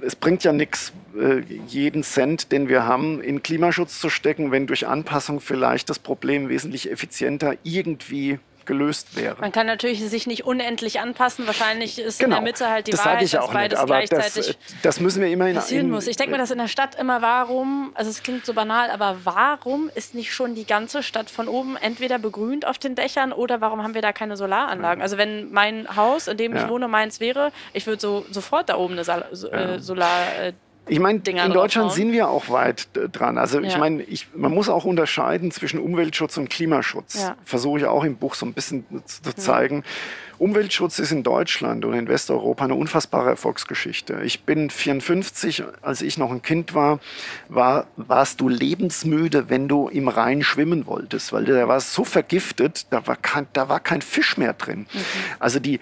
es bringt ja nichts, äh, jeden Cent, den wir haben, in Klimaschutz zu stecken, wenn durch Anpassung vielleicht das Problem wesentlich effizienter irgendwie gelöst wäre. Man kann natürlich sich nicht unendlich anpassen. Wahrscheinlich ist genau. in der Mitte halt die das Wahrheit, ich auch dass beides nicht, gleichzeitig das, das, müssen wir immer in, passieren muss. Ich denke mir das in der Stadt immer, warum, also es klingt so banal, aber warum ist nicht schon die ganze Stadt von oben entweder begrünt auf den Dächern oder warum haben wir da keine Solaranlagen? Also wenn mein Haus, in dem ich ja. wohne, meins wäre, ich würde so, sofort da oben eine Sol äh, Solar... Äh, ich meine, in Deutschland sind wir auch weit äh, dran. Also ja. ich meine, man muss auch unterscheiden zwischen Umweltschutz und Klimaschutz. Ja. Versuche ich auch im Buch so ein bisschen zu zeigen. Umweltschutz ist in Deutschland und in Westeuropa eine unfassbare Erfolgsgeschichte. Ich bin 54, als ich noch ein Kind war, war warst du lebensmüde, wenn du im Rhein schwimmen wolltest, weil der war so vergiftet, da war kein, da war kein Fisch mehr drin. Mhm. Also die,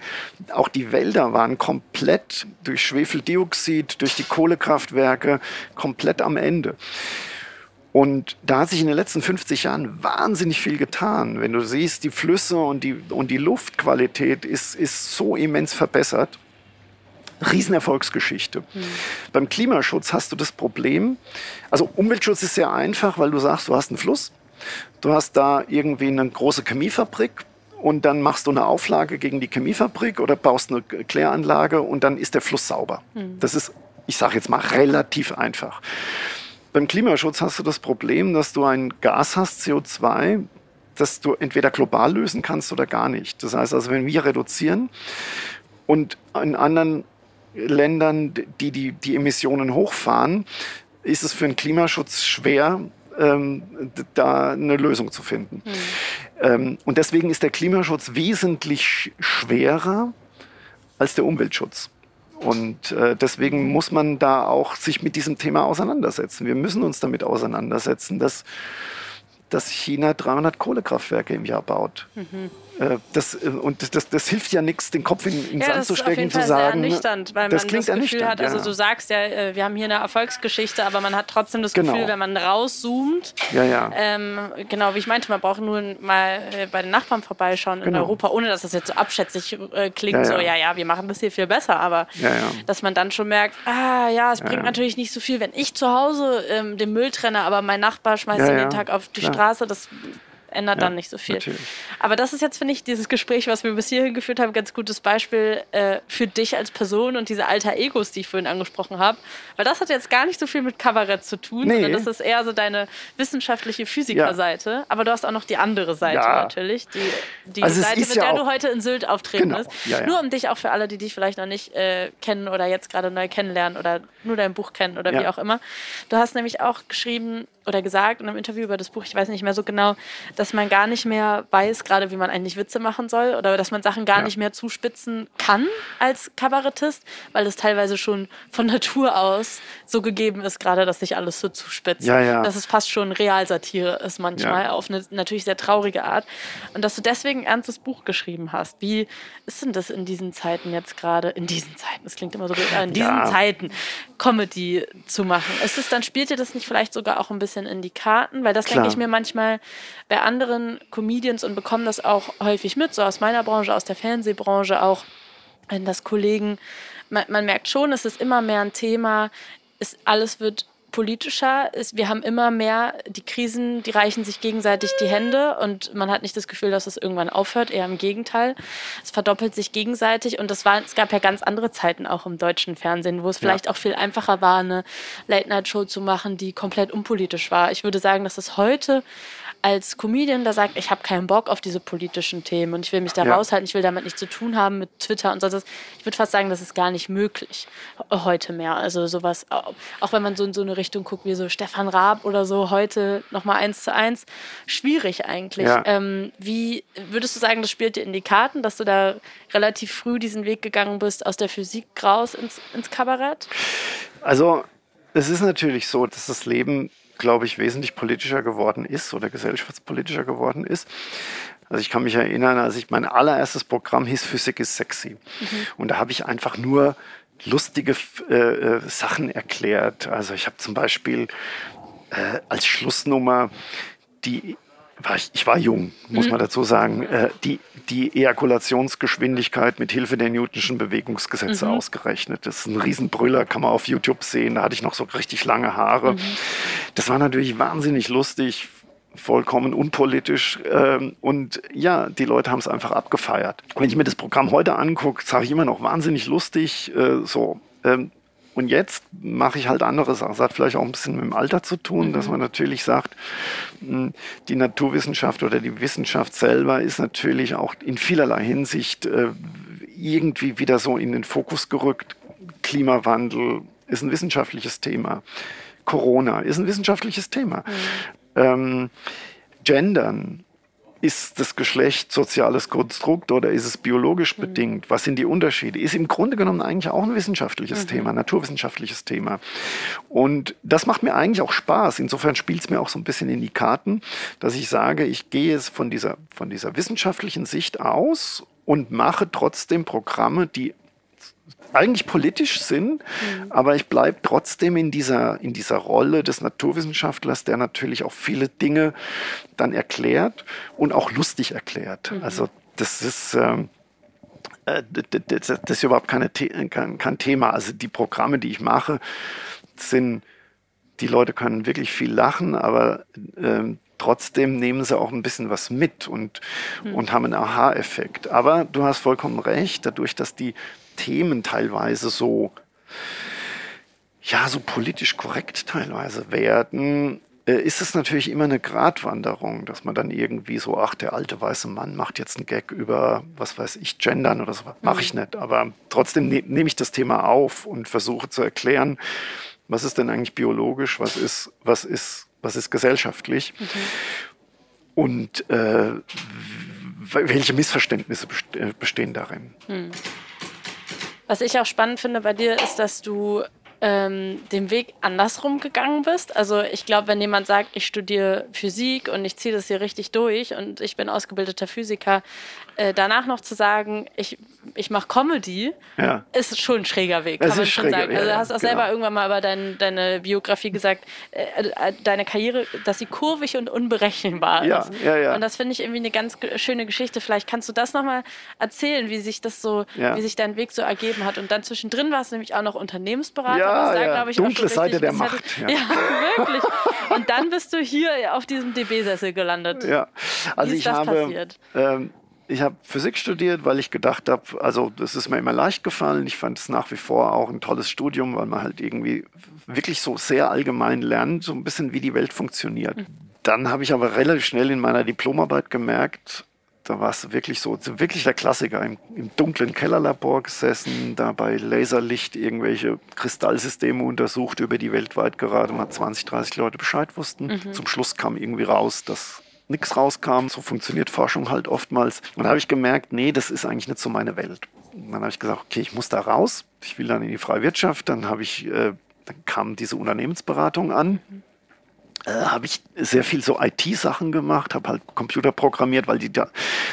auch die Wälder waren komplett durch Schwefeldioxid, durch die Kohlekraftwerke komplett am Ende. Und da hat sich in den letzten 50 Jahren wahnsinnig viel getan. Wenn du siehst, die Flüsse und die, und die Luftqualität ist, ist so immens verbessert. Riesenerfolgsgeschichte. Mhm. Beim Klimaschutz hast du das Problem, also Umweltschutz ist sehr einfach, weil du sagst, du hast einen Fluss, du hast da irgendwie eine große Chemiefabrik und dann machst du eine Auflage gegen die Chemiefabrik oder baust eine Kläranlage und dann ist der Fluss sauber. Mhm. Das ist, ich sage jetzt mal, relativ einfach. Beim Klimaschutz hast du das Problem, dass du ein Gas hast, CO2, das du entweder global lösen kannst oder gar nicht. Das heißt also, wenn wir reduzieren und in anderen Ländern, die die, die Emissionen hochfahren, ist es für den Klimaschutz schwer, ähm, da eine Lösung zu finden. Hm. Ähm, und deswegen ist der Klimaschutz wesentlich schwerer als der Umweltschutz. Und äh, deswegen muss man da auch sich mit diesem Thema auseinandersetzen. Wir müssen uns damit auseinandersetzen, dass, dass China 300 Kohlekraftwerke im Jahr baut. Mhm. Äh, das, äh, und das, das, hilft ja nichts, den Kopf in den ja, Sand zu stecken, zu sagen. Das ist ernüchternd, weil das man das Gefühl hat, also ja. du sagst ja, äh, wir haben hier eine Erfolgsgeschichte, aber man hat trotzdem das genau. Gefühl, wenn man rauszoomt, ja, ja. Ähm, genau wie ich meinte, man braucht nur mal bei den Nachbarn vorbeischauen genau. in Europa, ohne dass das jetzt so abschätzig äh, klingt, ja, so ja, ja, wir machen das hier viel besser, aber dass man dann schon merkt, ah ja, es bringt natürlich nicht so viel, wenn ich zu Hause ähm, den Müll trenne, aber mein Nachbar schmeißt ja, jeden Tag auf die Straße, das ändert ja, dann nicht so viel. Natürlich. Aber das ist jetzt, finde ich, dieses Gespräch, was wir bis hierhin geführt haben, ein ganz gutes Beispiel äh, für dich als Person und diese alter Egos, die ich vorhin angesprochen habe. Weil das hat jetzt gar nicht so viel mit Kabarett zu tun, nee. sondern das ist eher so deine wissenschaftliche Physikerseite. Ja. Aber du hast auch noch die andere Seite ja. natürlich, die, die also Seite, mit der du heute in Sylt auftreten genau. wirst. Nur um dich auch für alle, die dich vielleicht noch nicht äh, kennen oder jetzt gerade neu kennenlernen oder nur dein Buch kennen oder wie auch immer. Du hast nämlich auch geschrieben, oder gesagt in einem Interview über das Buch, ich weiß nicht mehr so genau, dass man gar nicht mehr weiß, gerade wie man eigentlich Witze machen soll oder dass man Sachen gar ja. nicht mehr zuspitzen kann als Kabarettist, weil es teilweise schon von Natur aus so gegeben ist, gerade dass sich alles so zuspitzt. Ja, ja. Dass es fast schon Realsatire ist manchmal, auf eine natürlich sehr traurige Art. Und dass du deswegen ein ernstes Buch geschrieben hast. Wie ist denn das in diesen Zeiten jetzt gerade, in diesen Zeiten, das klingt immer so, in diesen Zeiten, Comedy zu machen? Ist es dann, spielt dir das nicht vielleicht sogar auch ein bisschen bisschen in die Karten, weil das denke ich mir manchmal bei anderen Comedians und bekomme das auch häufig mit, so aus meiner Branche, aus der Fernsehbranche auch, wenn das Kollegen, man, man merkt schon, es ist immer mehr ein Thema, es, alles wird politischer ist. Wir haben immer mehr die Krisen, die reichen sich gegenseitig die Hände und man hat nicht das Gefühl, dass es irgendwann aufhört, eher im Gegenteil. Es verdoppelt sich gegenseitig und das war, es gab ja ganz andere Zeiten auch im deutschen Fernsehen, wo es vielleicht ja. auch viel einfacher war, eine Late-Night-Show zu machen, die komplett unpolitisch war. Ich würde sagen, dass es heute als Comedian da sagt, ich habe keinen Bock auf diese politischen Themen und ich will mich da ja. raushalten, ich will damit nichts zu tun haben mit Twitter und sonst Ich würde fast sagen, das ist gar nicht möglich heute mehr. Also sowas, auch wenn man so in so eine Richtung guckt wie so Stefan Raab oder so, heute nochmal eins zu eins, schwierig eigentlich. Ja. Ähm, wie würdest du sagen, das spielt dir in die Karten, dass du da relativ früh diesen Weg gegangen bist, aus der Physik raus ins, ins Kabarett? Also es ist natürlich so, dass das Leben, glaube ich, wesentlich politischer geworden ist oder gesellschaftspolitischer geworden ist. Also ich kann mich erinnern, als ich mein allererstes Programm hieß Physik ist sexy. Mhm. Und da habe ich einfach nur lustige äh, äh Sachen erklärt. Also ich habe zum Beispiel äh, als Schlussnummer die ich, war jung, muss mhm. man dazu sagen, äh, die, die Ejakulationsgeschwindigkeit mit Hilfe der Newtonschen Bewegungsgesetze mhm. ausgerechnet. Das ist ein Riesenbrüller, kann man auf YouTube sehen. Da hatte ich noch so richtig lange Haare. Mhm. Das war natürlich wahnsinnig lustig, vollkommen unpolitisch. Ähm, und ja, die Leute haben es einfach abgefeiert. Wenn ich mir das Programm heute angucke, sage ich immer noch wahnsinnig lustig. Äh, so. Ähm, und jetzt mache ich halt andere Sachen. Das hat vielleicht auch ein bisschen mit dem Alter zu tun, mhm. dass man natürlich sagt, hm, die Naturwissenschaft oder die Wissenschaft selber ist natürlich auch in vielerlei Hinsicht äh, irgendwie wieder so in den Fokus gerückt. Klimawandel ist ein wissenschaftliches Thema. Corona ist ein wissenschaftliches Thema. Mhm. Ähm, Gendern ist das Geschlecht soziales Konstrukt oder ist es biologisch mhm. bedingt? Was sind die Unterschiede? Ist im Grunde genommen eigentlich auch ein wissenschaftliches mhm. Thema, naturwissenschaftliches Thema. Und das macht mir eigentlich auch Spaß. Insofern spielt es mir auch so ein bisschen in die Karten, dass ich sage, ich gehe es von dieser, von dieser wissenschaftlichen Sicht aus und mache trotzdem Programme, die eigentlich politisch sind, mhm. aber ich bleibe trotzdem in dieser, in dieser Rolle des Naturwissenschaftlers, der natürlich auch viele Dinge dann erklärt und auch lustig erklärt. Mhm. Also das ist... Ähm, äh, das, das ist überhaupt keine, kein, kein Thema. Also die Programme, die ich mache, sind, die Leute können wirklich viel lachen, aber ähm, trotzdem nehmen sie auch ein bisschen was mit und, mhm. und haben einen Aha-Effekt. Aber du hast vollkommen recht, dadurch, dass die Themen teilweise so, ja, so politisch korrekt teilweise werden, äh, ist es natürlich immer eine Gratwanderung, dass man dann irgendwie so, ach, der alte weiße Mann macht jetzt einen Gag über, was weiß ich, Gendern oder so. Mache ich mhm. nicht. Aber trotzdem ne nehme ich das Thema auf und versuche zu erklären, was ist denn eigentlich biologisch, was ist, was ist, was ist gesellschaftlich. Mhm. Und äh, welche Missverständnisse äh, bestehen darin. Mhm. Was ich auch spannend finde bei dir ist, dass du ähm, den Weg andersrum gegangen bist. Also ich glaube, wenn jemand sagt, ich studiere Physik und ich ziehe das hier richtig durch und ich bin ausgebildeter Physiker, äh, danach noch zu sagen, ich, ich mache Comedy, ja. ist schon ein schräger Weg, kann das man schon schräger, sagen. Also du hast auch genau. selber irgendwann mal über dein, deine Biografie gesagt, äh, äh, deine Karriere, dass sie kurvig und unberechenbar ja, ist. Ja, ja. Und das finde ich irgendwie eine ganz schöne Geschichte. Vielleicht kannst du das nochmal erzählen, wie sich das so, wie sich dein Weg so ergeben hat. Und dann zwischendrin warst du nämlich auch noch Unternehmensberater. Ja, da, ja. Ich, Dunkle Seite der Macht. Hatte, ja. wirklich. Und dann bist du hier auf diesem DB-Sessel gelandet. Ja, also wie ist ich das habe, passiert? Ähm, ich habe Physik studiert, weil ich gedacht habe, also das ist mir immer leicht gefallen. Ich fand es nach wie vor auch ein tolles Studium, weil man halt irgendwie wirklich so sehr allgemein lernt, so ein bisschen wie die Welt funktioniert. Mhm. Dann habe ich aber relativ schnell in meiner Diplomarbeit gemerkt, da war es wirklich so, wirklich der Klassiker, im, im, dunklen Kellerlabor gesessen, da bei Laserlicht irgendwelche Kristallsysteme untersucht, über die weltweit gerade mal 20, 30 Leute Bescheid wussten. Mhm. Zum Schluss kam irgendwie raus, dass nichts rauskam. So funktioniert Forschung halt oftmals. Und da habe ich gemerkt, nee, das ist eigentlich nicht so meine Welt. Und dann habe ich gesagt, okay, ich muss da raus. Ich will dann in die freie Wirtschaft. Dann habe ich, äh, dann kam diese Unternehmensberatung an. Äh, habe ich sehr viel so IT-Sachen gemacht, habe halt Computer programmiert, weil die da,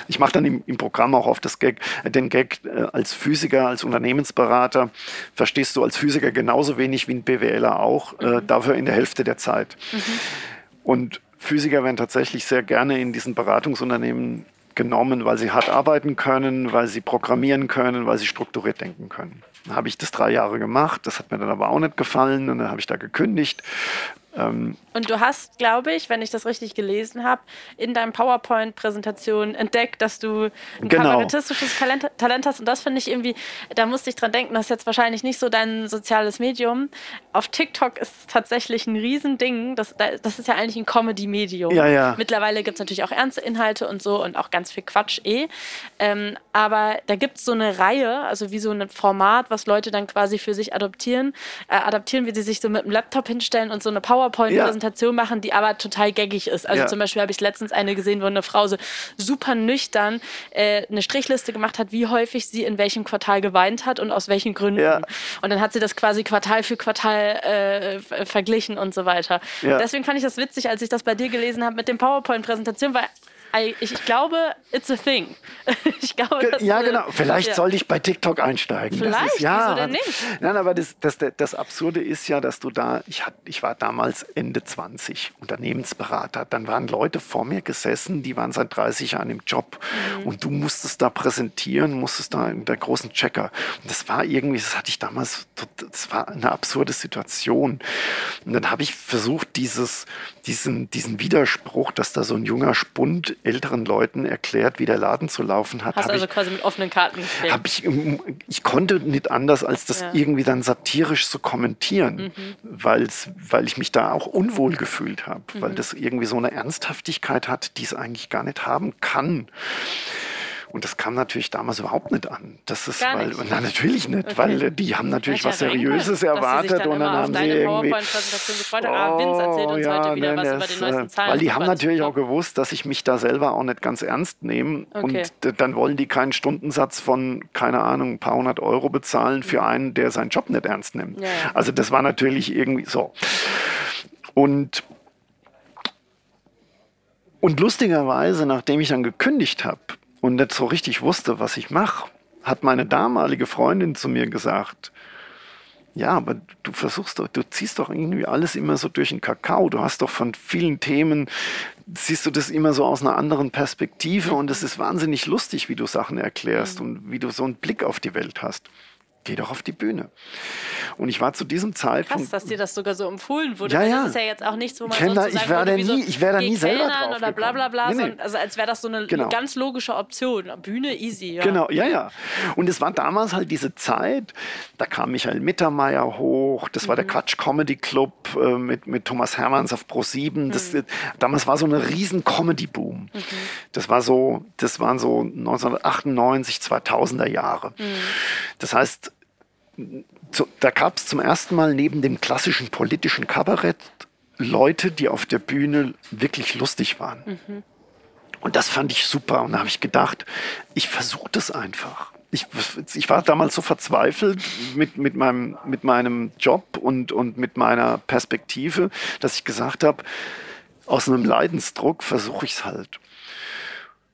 ich mache dann im, im, Programm auch auf das Gag, äh, den Gag äh, als Physiker, als Unternehmensberater, verstehst du als Physiker genauso wenig wie ein BWLer auch, äh, mhm. dafür in der Hälfte der Zeit. Mhm. Und Physiker werden tatsächlich sehr gerne in diesen Beratungsunternehmen genommen, weil sie hart arbeiten können, weil sie programmieren können, weil sie strukturiert denken können. Dann habe ich das drei Jahre gemacht, das hat mir dann aber auch nicht gefallen und dann habe ich da gekündigt Ähm, und du hast, glaube ich, wenn ich das richtig gelesen habe, in deinem PowerPoint-Präsentation entdeckt, dass du ein genau. kabarettistisches Talent, hast. Und das finde ich irgendwie, da musste ich dran denken, das ist jetzt wahrscheinlich nicht so dein soziales Medium. Auf TikTok ist es tatsächlich ein Riesending. Das, das ist ja eigentlich ein Comedy-Medium. Ja, ja. Mittlerweile gibt es natürlich auch ernste Inhalte und so und auch ganz viel Quatsch eh. Ähm, aber da gibt es so eine Reihe, also wie so ein Format, was Leute dann quasi für sich adoptieren, äh, adaptieren, wie sie sich so mit dem Laptop hinstellen und so eine PowerPoint-Präsentation ja. Machen, die aber total gaggig ist. Also ja. zum Beispiel habe ich letztens eine gesehen, wo eine Frau so super nüchtern äh, eine Strichliste gemacht hat, wie häufig sie in welchem Quartal geweint hat und aus welchen Gründen. Ja. Und dann hat sie das quasi Quartal für Quartal äh, verglichen und so weiter. Deswegen fand ich das witzig, als ich das bei dir gelesen habe mit den PowerPoint-Präsentationen, weil ich, ich, glaube, it's a thing. Ich glaube, das, ja, genau. Vielleicht ja. sollte ich bei TikTok einsteigen. Vielleicht, das ist, ja, wieso denn nicht? Nein, aber das, das, das Absurde ist ja, dass du da, ich, hat, ich war damals Ende 20, Unternehmensberater, dann waren Leute vor mir gesessen, die waren seit 30 Jahren im Job mhm. und du musstest da präsentieren, musstest da in der großen Checker. Und das war irgendwie, das hatte ich damals, das war eine absurde Situation. Und dann habe ich versucht, dieses, diesen, diesen Widerspruch, dass da so ein junger Spund älteren Leuten erklärt, wie der Laden zu laufen hat. Hast also ich, quasi mit offenen Karten gespielt? Ich, ich konnte nicht anders, als das ja. irgendwie dann satirisch zu kommentieren, mhm. weil ich mich da auch unwohl gefühlt habe, mhm. weil das irgendwie so eine Ernsthaftigkeit hat, die es eigentlich gar nicht haben kann. Und das kam natürlich damals überhaupt nicht an. Das ist, Gar weil, nicht. Na, natürlich nicht, okay. weil die haben natürlich was Seriöses denke, erwartet und dann haben sie irgendwie. Gefreut, ah, uns ja, die neuesten Zahlen. Weil die haben natürlich auch gewusst, dass ich mich da selber auch nicht ganz ernst nehme. Okay. Und dann wollen die keinen Stundensatz von, keine Ahnung, ein paar hundert Euro bezahlen für mhm. einen, der seinen Job nicht ernst nimmt. Ja, ja. Also das war natürlich irgendwie so. Und und lustigerweise, nachdem ich dann gekündigt habe, und nicht so richtig wusste, was ich mache, hat meine damalige Freundin zu mir gesagt, ja, aber du versuchst doch, du ziehst doch irgendwie alles immer so durch den Kakao. Du hast doch von vielen Themen, siehst du das immer so aus einer anderen Perspektive und es ist wahnsinnig lustig, wie du Sachen erklärst mhm. und wie du so einen Blick auf die Welt hast geh doch auf die Bühne. Und ich war zu diesem Zeitpunkt. Krass, dass dir das sogar so empfohlen wurde. Ja, ja. Das ist ja jetzt auch nicht so, man ich, da, ich werde nie, ich werde nie selber drauf oder bla bla bla. Nee, nee. Also als wäre das so eine genau. ganz logische Option. Bühne easy. Ja. Genau, ja, ja. Und es war damals halt diese Zeit, da kam Michael Mittermeier hoch, das war mhm. der Quatsch Comedy Club äh, mit, mit Thomas Hermanns auf Pro 7. Das, mhm. Damals war so eine riesen Comedy-Boom. Mhm. Das war so, das waren so 1998, 2000er Jahre. Mhm. Das heißt, so, da gab es zum ersten Mal neben dem klassischen politischen Kabarett Leute, die auf der Bühne wirklich lustig waren. Mhm. Und das fand ich super. Und da habe ich gedacht, ich versuche das einfach. Ich, ich, war damals so verzweifelt mit, mit, meinem, mit meinem Job und, und mit meiner Perspektive, dass ich gesagt habe, aus einem Leidensdruck versuche ich es halt.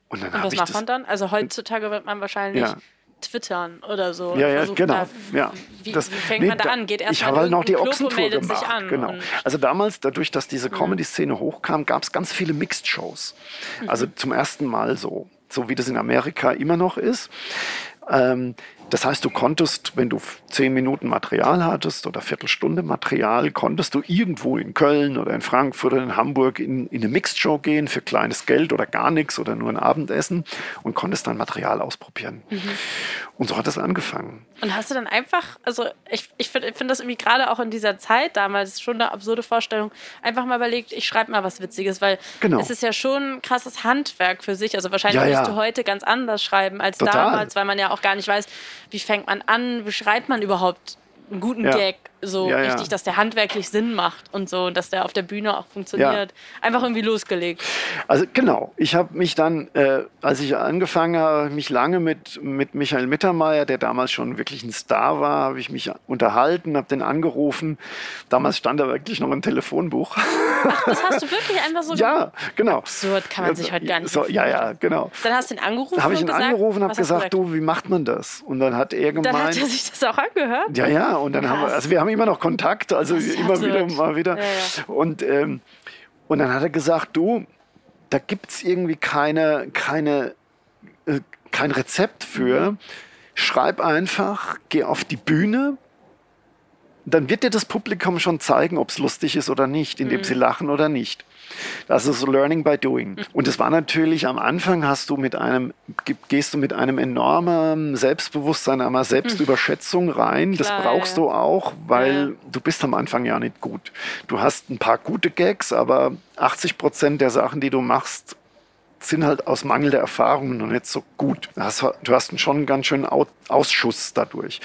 Und, dann und was macht man dann? Also heutzutage wird man wahrscheinlich ja twittern oder so. Ja, ja, genau. Da, ja. Wie, das, wie fängt nee, man da an? Geht erst ich habe halt noch die Ochsentour gemacht. Genau. Also damals, dadurch, dass diese Comedy-Szene hochkam, gab es ganz viele Mixed-Shows. Also mhm. zum ersten Mal so, so wie das in Amerika immer noch ist. Ähm, das heißt, du konntest, wenn du zehn Minuten Material hattest oder Viertelstunde Material, konntest du irgendwo in Köln oder in Frankfurt oder in Hamburg in, in eine Mixed Show gehen für kleines Geld oder gar nichts oder nur ein Abendessen und konntest dann Material ausprobieren. Mhm. Und so hat es angefangen. Und hast du dann einfach, also ich, ich finde find das irgendwie gerade auch in dieser Zeit damals schon eine absurde Vorstellung, einfach mal überlegt, ich schreibe mal was Witziges, weil genau. es ist ja schon ein krasses Handwerk für sich. Also wahrscheinlich ja, ja. du heute ganz anders schreiben als Total. damals, weil man ja auch gar nicht weiß, wie fängt man an, wie schreibt man überhaupt einen guten ja. Gag so ja, richtig, dass der handwerklich Sinn macht und so, dass der auf der Bühne auch funktioniert. Ja. Einfach irgendwie losgelegt. Also genau, ich habe mich dann, äh, als ich angefangen habe, mich lange mit, mit Michael Mittermeier, der damals schon wirklich ein Star war, habe ich mich unterhalten, habe den angerufen. Damals stand er wirklich noch im Telefonbuch. Ach, das hast du wirklich einfach so Ja, genau. Absurd, kann man sich heute gar nicht so, Ja, ja, genau. Dann hast du ihn angerufen Da habe ich ihn gesagt, angerufen und habe gesagt, du, wie macht man das? Und dann hat er gemeint... Dann hat er sich das auch angehört? Ja, ja, und dann Krass. haben wir, also wir haben immer noch Kontakt, also immer absurd. wieder, mal wieder. Ja, ja. Und, ähm, und dann hat er gesagt, du, da gibt es irgendwie keine, keine, äh, kein Rezept für. Mhm. Schreib einfach, geh auf die Bühne, dann wird dir das Publikum schon zeigen, ob es lustig ist oder nicht, indem mhm. sie lachen oder nicht. Das ist Learning by Doing. Mhm. Und es war natürlich am Anfang hast du mit einem, gehst du mit einem enormen Selbstbewusstsein, einer Selbstüberschätzung rein. Klar, das brauchst ja. du auch, weil ja. du bist am Anfang ja nicht gut. Du hast ein paar gute Gags, aber 80 Prozent der Sachen, die du machst, sind halt aus Mangel der Erfahrung noch nicht so gut. Du hast, du hast schon einen ganz schönen Ausschuss dadurch.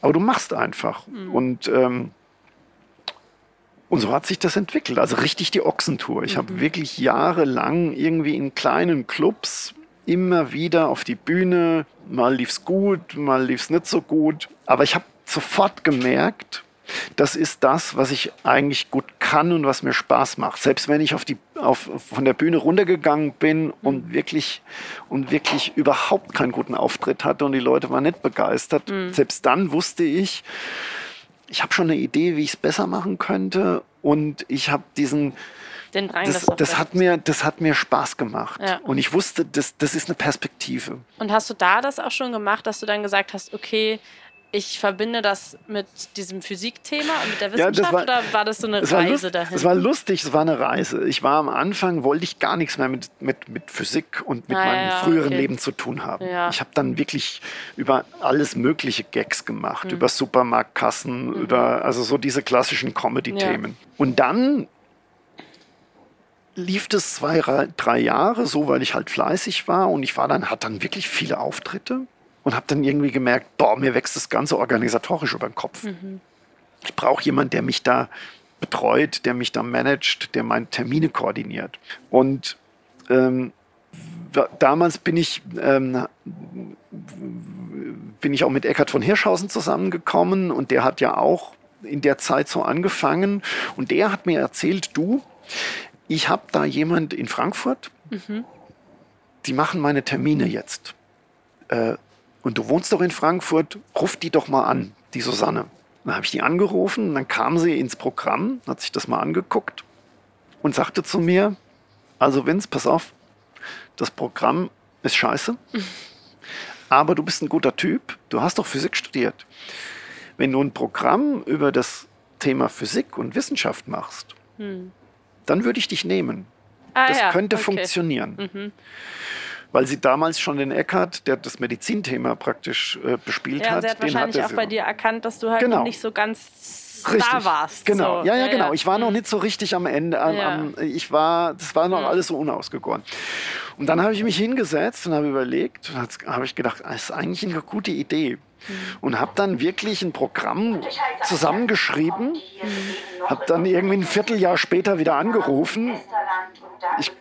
Aber du machst einfach. Mhm. Und, ähm, und so hat sich das entwickelt. Also richtig die Ochsentour. Ich mhm. habe wirklich jahrelang irgendwie in kleinen Clubs immer wieder auf die Bühne. Mal lief es gut, mal lief es nicht so gut. Aber ich habe sofort gemerkt, das ist das, was ich eigentlich gut kann und was mir Spaß macht. Selbst wenn ich auf die, auf, von der Bühne runtergegangen bin und mhm. wirklich, und wirklich überhaupt keinen guten Auftritt hatte und die Leute waren nicht begeistert, mhm. selbst dann wusste ich, ich habe schon eine Idee, wie ich es besser machen könnte und ich habe diesen, den Drang, das, das, hat mir, das hat mir Spaß gemacht. Ja. Und ich wusste, das, das ist eine Perspektive. Und hast du da das auch schon gemacht, dass du dann gesagt hast, okay, ich verbinde das mit diesem Physikthema und mit der Wissenschaft ja, war, oder war das so eine Reise lust, dahin? Es war lustig, es war eine Reise. Ich war am Anfang, wollte ich gar nichts mehr mit, mit, mit Physik und mit ah, meinem ja, früheren okay. Leben zu tun haben. Ja. Ich habe dann wirklich über alles mögliche Gags gemacht, mhm. über Supermarktkassen, mhm. über also so diese klassischen Comedy-Themen. Und dann lief das zwei, drei Jahre so, weil ich halt fleißig war und ich war dann, hatte dann wirklich viele Auftritte und habe dann irgendwie gemerkt, boah, mir wächst das Ganze organisatorisch über den Kopf. Mhm. Ich brauche jemanden, der mich da betreut, der mich da managt, der meine Termine koordiniert. Und ähm, damals bin ich, ähm, bin ich auch mit Eckhard von Hirschhausen zusammengekommen und der hat ja auch in der Zeit so angefangen und der hat mir erzählt, du, ich habe da jemand in Frankfurt, mhm. die machen meine Termine jetzt. Äh, und du wohnst doch in Frankfurt, ruf die doch mal an, die Susanne. Dann habe ich die angerufen und dann kam sie ins Programm, hat sich das mal angeguckt und sagte zu mir, also Vince, pass auf, das Programm ist scheiße, aber du bist ein guter Typ, du hast doch Physik studiert. Wenn du ein Programm über das Thema Physik und Wissenschaft machst, hm. dann würde ich dich nehmen. Ah, das ja, könnte okay. funktionieren. Mhm weil sie damals schon den Eckhardt, der das Medizinthema praktisch äh, bespielt ja, hat, sie hat wahrscheinlich auch bei dir erkannt, dass du halt genau. nicht so ganz Richtig. da warst. Genau, so. ja, ja, ja, genau. Ich war noch mhm. nicht so richtig am Ende. Am, ja. am, ich war, das war noch mhm. alles so unausgegoren. Und dann habe ich mich hingesetzt und habe überlegt, und habe ich gedacht, das ist eigentlich eine gute Idee. Mhm. Und habe dann wirklich ein Programm zusammengeschrieben, mhm. habe dann irgendwie ein Vierteljahr später wieder angerufen. Ich,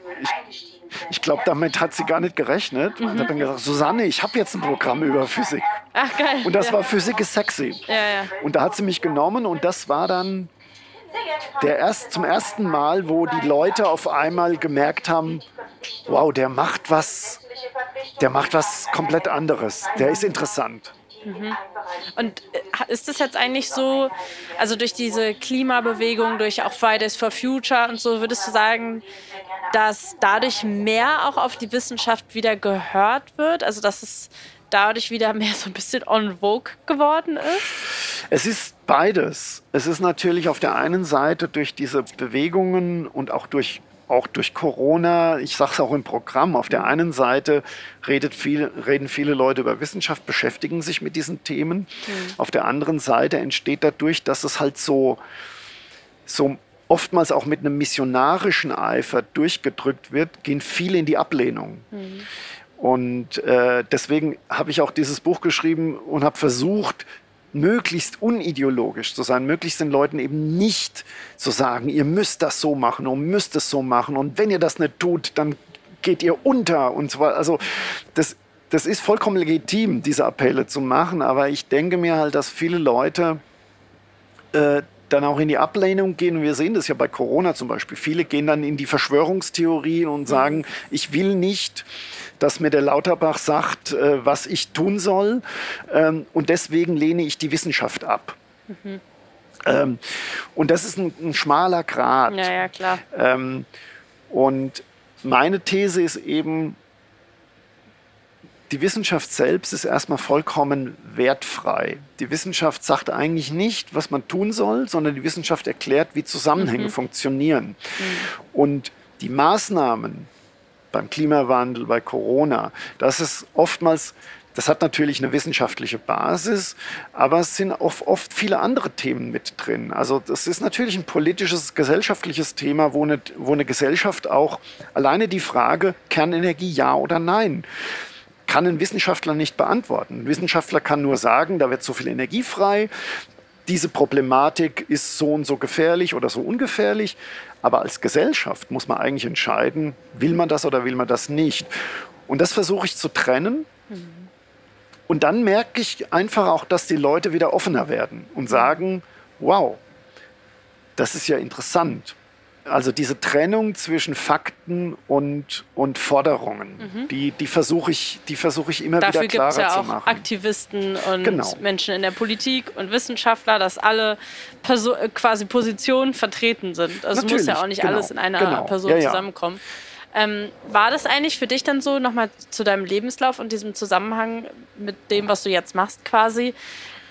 ich, ich glaube, damit hat sie gar nicht gerechnet. Mhm. Und hat dann gesagt, Susanne, ich habe jetzt ein Programm über Physik. Ach geil. Und das ja. war Physik ist sexy. Ja, ja. Und da hat sie mich genommen und das war dann der erst, zum ersten Mal, wo die Leute auf einmal gemerkt haben, wow, der macht was, der macht was komplett anderes. Der ist interessant. Mhm. Und äh, ist das jetzt eigentlich so, also durch diese Klimabewegung, durch auch Fridays for Future und so, würdest du sagen, dass dadurch mehr auch auf die Wissenschaft wieder gehört wird? Also dass es dadurch wieder mehr so ein bisschen on vogue geworden ist? Es ist beides. Es ist natürlich auf der einen Seite durch diese Bewegungen und auch durch auch durch Corona, ich sage es auch im Programm, auf der einen Seite redet viel, reden viele Leute über Wissenschaft, beschäftigen sich mit diesen Themen. Mhm. Auf der anderen Seite entsteht dadurch, dass es halt so, so oftmals auch mit einem missionarischen Eifer durchgedrückt wird, gehen viele in die Ablehnung. Mhm. Und äh, deswegen habe ich auch dieses Buch geschrieben und habe versucht, möglichst unideologisch zu sein, möglichst den Leuten eben nicht zu sagen, ihr müsst das so machen und müsst es so machen und wenn ihr das nicht tut, dann geht ihr unter und so weiter. Also das, das ist vollkommen legitim, diese Appelle zu machen, aber ich denke mir halt, dass viele Leute äh, dann auch in die Ablehnung gehen. Und wir sehen das ja bei Corona zum Beispiel. Viele gehen dann in die Verschwörungstheorien und sagen, ich will nicht, dass mir der Lauterbach sagt, äh, was ich tun soll. Ähm, und deswegen lehne ich die Wissenschaft ab. Mhm. Ähm, und das ist ein, ein, schmaler Grat. Ja, ja, klar. Ähm, und meine These ist eben, die Wissenschaft selbst ist erstmal vollkommen wertfrei. Die Wissenschaft sagt eigentlich nicht, was man tun soll, sondern die Wissenschaft erklärt, wie Zusammenhänge mhm. funktionieren. Mhm. Und die Maßnahmen beim Klimawandel, bei Corona, das ist oftmals das hat natürlich eine wissenschaftliche Basis, aber es sind oft, oft, viele andere Themen mit drin. Also das ist natürlich ein politisches, gesellschaftliches Thema, wo eine, wo eine Gesellschaft auch alleine die Frage Kernenergie ja oder nein kann ein Wissenschaftler nicht beantworten. Ein Wissenschaftler kann nur sagen, da wird so viel Energie frei, diese Problematik ist so und so gefährlich oder so ungefährlich. Aber als Gesellschaft muss man eigentlich entscheiden, will man das oder will man das nicht. Und das versuche ich zu trennen. Mhm. Und dann merke ich einfach auch, dass die Leute wieder offener werden und sagen, wow, das ist ja interessant. Also diese Trennung zwischen Fakten und, und Forderungen, mhm. die, die versuche ich, versuch ich immer Dafür wieder klarer ja zu machen. Dafür gibt es ja auch Aktivisten und genau. Menschen in der Politik und Wissenschaftler, dass alle Perso quasi Positionen vertreten sind. Also Natürlich, muss ja auch nicht genau, alles in einer genau. Person ja, ja. zusammenkommen. Ähm, war das eigentlich für dich dann so, nochmal zu deinem Lebenslauf und diesem Zusammenhang mit dem, was du jetzt machst quasi,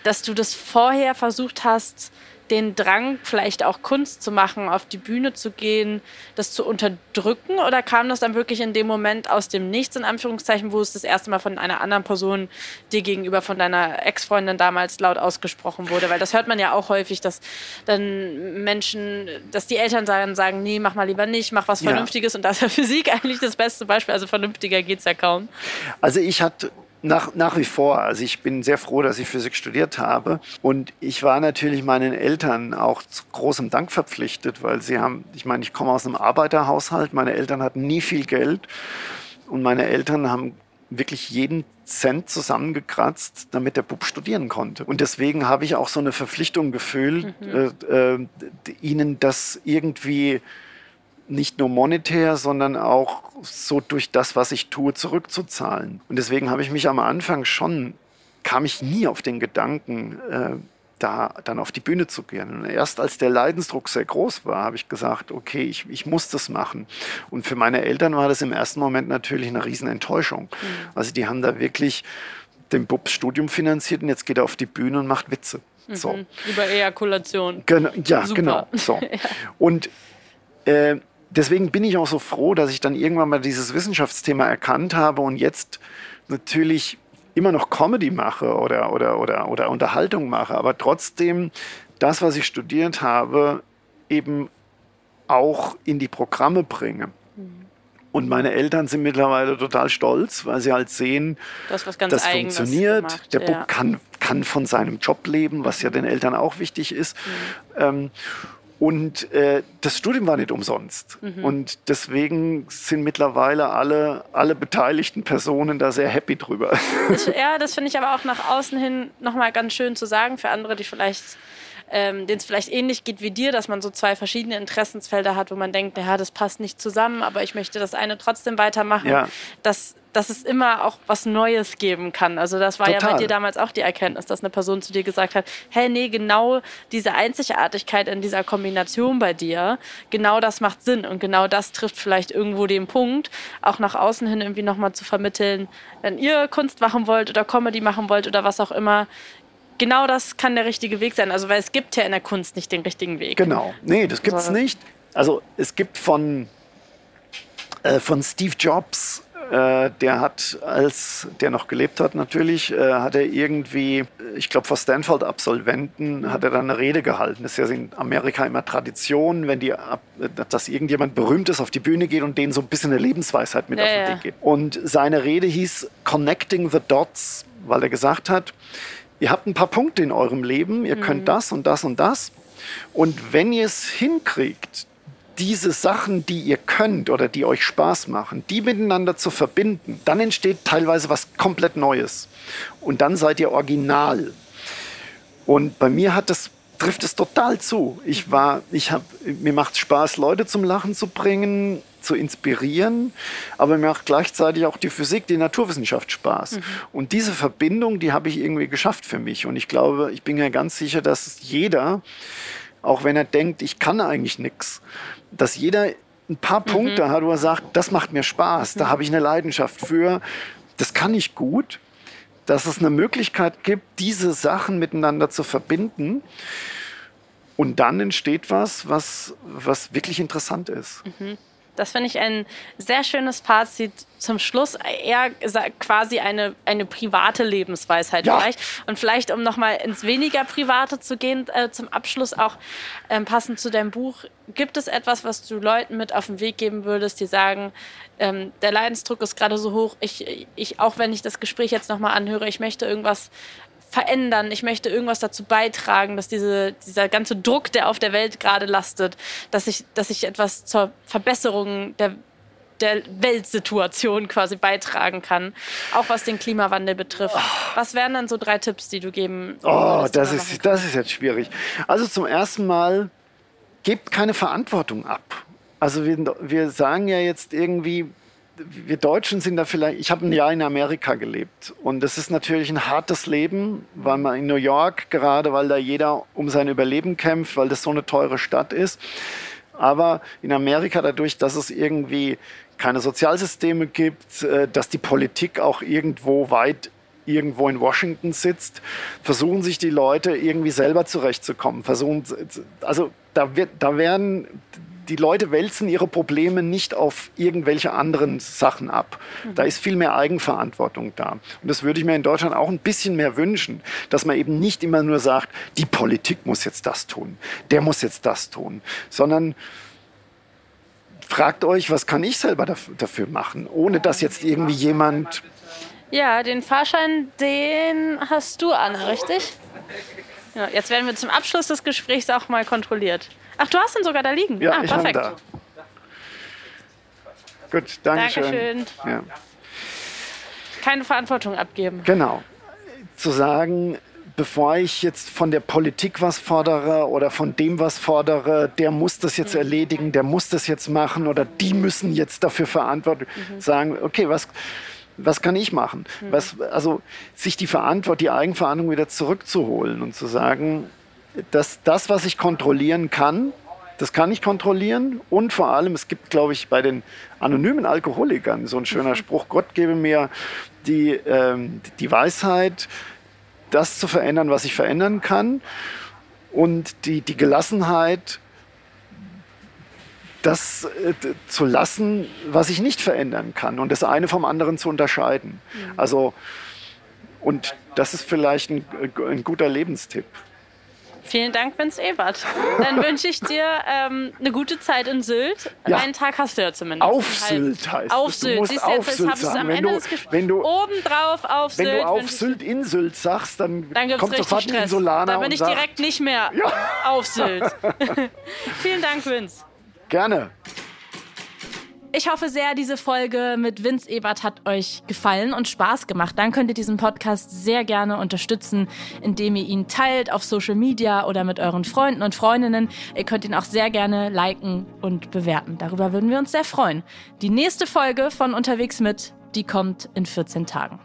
dass du das vorher versucht hast, den Drang, vielleicht auch Kunst zu machen, auf die Bühne zu gehen, das zu unterdrücken? Oder kam das dann wirklich in dem Moment aus dem Nichts, in Anführungszeichen, wo es das erste Mal von einer anderen Person dir gegenüber, von deiner Ex-Freundin damals laut ausgesprochen wurde? Weil das hört man ja auch häufig, dass dann Menschen, dass die Eltern sagen, sagen nee, mach mal lieber nicht, mach was Vernünftiges. Ja. Und das ist ja Physik eigentlich das beste Beispiel. Also vernünftiger geht es ja kaum. Also ich hatte nach, nach wie vor. Also ich bin sehr froh, dass ich Physik studiert habe. Und ich war natürlich meinen Eltern auch zu großem Dank verpflichtet, weil sie haben, ich meine, ich komme aus einem Arbeiterhaushalt, meine Eltern hatten nie viel Geld. Und meine Eltern haben wirklich jeden Cent zusammengekratzt, damit der Bub studieren konnte. Und deswegen habe ich auch so eine Verpflichtung gefühlt, mhm. äh, äh, ihnen das irgendwie nicht nur monetär, sondern auch so durch das, was ich tue, zurückzuzahlen. Und deswegen habe ich mich am Anfang schon, kam ich nie auf den Gedanken, äh, da dann auf die Bühne zu gehen. Und erst als der Leidensdruck sehr groß war, habe ich gesagt, okay, ich, ich muss das machen. Und für meine Eltern war das im ersten Moment natürlich eine Riesenenttäuschung. Mhm. Also die haben da wirklich den Bubs Studium finanziert und jetzt geht er auf die Bühne und macht Witze. So. Mhm. Über Ejakulation. Genau, ja, Super. genau. So. ja. Und äh, deswegen bin ich auch so froh, dass ich dann irgendwann mal dieses Wissenschaftsthema erkannt habe und jetzt natürlich immer noch Comedy mache oder, oder, oder, oder Unterhaltung mache, aber trotzdem das, was ich studiert habe, eben auch in die Programme bringe. Und meine Eltern sind mittlerweile total stolz, weil sie halt sehen, das, das funktioniert. Gemacht, Der Bub kann, kann von seinem Job leben, was ja den Eltern auch wichtig ist. Mhm. Ähm, und äh, das Studium war nicht umsonst. Mhm. Und deswegen sind mittlerweile alle, alle beteiligten Personen da sehr happy drüber. Das, ja, das finde ich aber auch nach außen hin nochmal ganz schön zu sagen für andere, die vielleicht ähm, denen es vielleicht ähnlich geht wie dir, dass man so zwei verschiedene Interessensfelder hat, wo man denkt, ja, das passt nicht zusammen, aber ich möchte das eine trotzdem weitermachen. Ja. Das, dass es immer auch was Neues geben kann. Also das war Total. ja bei dir damals auch die Erkenntnis, dass eine Person zu dir gesagt hat, hey, nee, genau diese Einzigartigkeit in dieser Kombination bei dir, genau das macht Sinn und genau das trifft vielleicht irgendwo den Punkt, auch nach außen hin irgendwie nochmal zu vermitteln, wenn ihr Kunst machen wollt oder Comedy machen wollt oder was auch immer, genau das kann der richtige Weg sein. Also weil es gibt ja in der Kunst nicht den richtigen Weg. Genau, nee, das gibt es nicht. Also es gibt von, äh, von Steve Jobs äh, der hat, als der noch gelebt hat natürlich, äh, hat er irgendwie, ich glaube vor Stanford-Absolventen, hat er dann eine Rede gehalten. Das ist ja in Amerika immer Tradition, wenn die, dass irgendjemand Berühmtes auf die Bühne geht und denen so ein bisschen eine Lebensweisheit mit ja, auf den Weg geht. Und seine Rede hieß Connecting the Dots, weil er gesagt hat, ihr habt ein paar Punkte in eurem Leben, ihr mhm. könnt das und das und das. Und wenn ihr es hinkriegt, diese Sachen, die ihr könnt oder die euch Spaß machen, die miteinander zu verbinden, dann entsteht teilweise was komplett Neues. Und dann seid ihr original. Und bei mir hat das trifft es total zu. Ich war, ich habe, mir macht Spaß, Leute zum Lachen zu bringen, zu inspirieren, aber mir macht gleichzeitig auch die Physik, die Naturwissenschaft Spaß. Mhm. Und diese Verbindung, die habe ich irgendwie geschafft für mich. Und ich glaube, ich bin mir ganz sicher, dass jeder, auch wenn er denkt, ich kann eigentlich nichts, dass jeder ein paar mhm. Punkte hat, wo er sagt, das macht mir Spaß, da mhm. habe ich eine Leidenschaft für. Das kann ich gut, dass es eine Möglichkeit gibt, diese Sachen miteinander zu verbinden. Und dann entsteht was, was, was wirklich interessant ist. Mhm. Das finde ich ein sehr schönes Fazit zum Schluss. Eher quasi eine, eine private Lebensweisheit ja. vielleicht. Und vielleicht, um nochmal ins weniger Private zu gehen, äh, zum Abschluss auch ähm, passend zu deinem Buch. Gibt es etwas, was du Leuten mit auf den Weg geben würdest, die sagen, ähm, der Leidensdruck ist gerade so hoch, ich, ich, auch wenn ich das Gespräch jetzt nochmal anhöre, ich möchte irgendwas verändern, ich möchte irgendwas dazu beitragen, dass diese, dieser ganze Druck, der auf der Welt gerade lastet, dass ich, dass ich etwas zur Verbesserung der, der Weltsituation quasi beitragen kann, auch was den Klimawandel betrifft. Was wären dann so drei Tipps, die du geben Oh, das ist, das ist jetzt schwierig. Also zum ersten Mal, gebt keine Verantwortung ab. Also wir, wir sagen ja jetzt irgendwie, wir Deutschen sind da vielleicht, ich habe ein Jahr in Amerika gelebt und das ist natürlich ein hartes Leben, weil man in New York gerade, weil da jeder um sein Überleben kämpft, weil das so eine teure Stadt ist. Aber in Amerika dadurch, dass es irgendwie keine Sozialsysteme gibt, äh, dass die Politik auch irgendwo weit irgendwo in Washington sitzt, versuchen sich die Leute irgendwie selber zurechtzukommen. Versuchen, also da, wird, da werden die Leute wälzen ihre Probleme nicht auf irgendwelche anderen Sachen ab. Da ist viel mehr Eigenverantwortung da. Und das würde ich mir in Deutschland auch ein bisschen mehr wünschen, dass man eben nicht immer nur sagt, die Politik muss jetzt das tun, der muss jetzt das tun, sondern fragt euch, was kann ich selber dafür machen, ohne dass jetzt irgendwie jemand... Ja, den Fahrschein, den hast du an, richtig? Ja, jetzt werden wir zum Abschluss des Gesprächs auch mal kontrolliert. Ach, du hast ihn sogar da liegen. Ja, ah, ich perfekt. Da. Gut, danke schön. Dankeschön. Ja. Keine Verantwortung abgeben. Genau. Zu sagen, bevor ich jetzt von der Politik was fordere oder von dem was fordere, der muss das jetzt mhm. erledigen, der muss das jetzt machen oder die müssen jetzt dafür verantworten, mhm. sagen, okay, was, was kann ich machen? Mhm. Was, also sich die Verantwortung, die Eigenverantwortung wieder zurückzuholen und zu sagen, dass das, was ich kontrollieren kann, das kann ich kontrollieren. Und vor allem, es gibt, glaube ich, bei den anonymen Alkoholikern so ein schöner mhm. Spruch, Gott gebe mir die, ähm, die Weisheit, das zu verändern, was ich verändern kann. Und die, die Gelassenheit, das äh, zu lassen, was ich nicht verändern kann. Und das eine vom anderen zu unterscheiden. Mhm. Also, und das ist vielleicht ein, ein guter Lebenstipp. Vielen Dank, Vince Ebert. Dann wünsche ich dir ähm, eine gute Zeit in Sylt. Ja. Einen Tag hast du ja zumindest. Auf Sylt heißt Auf es. Sylt. Du musst auf jetzt, Sylt sagen. Wenn du, wenn du, obendrauf auf Sylt. Wenn du auf Sylt in Sylt sagst, dann, dann kommt sofort Stress. ein Insulaner Da bin ich sagt, direkt nicht mehr ja. auf Sylt. Vielen Dank, Vince. Gerne. Ich hoffe sehr, diese Folge mit Vince Ebert hat euch gefallen und Spaß gemacht. Dann könnt ihr diesen Podcast sehr gerne unterstützen, indem ihr ihn teilt auf Social Media oder mit euren Freunden und Freundinnen. Ihr könnt ihn auch sehr gerne liken und bewerten. Darüber würden wir uns sehr freuen. Die nächste Folge von Unterwegs mit, die kommt in 14 Tagen.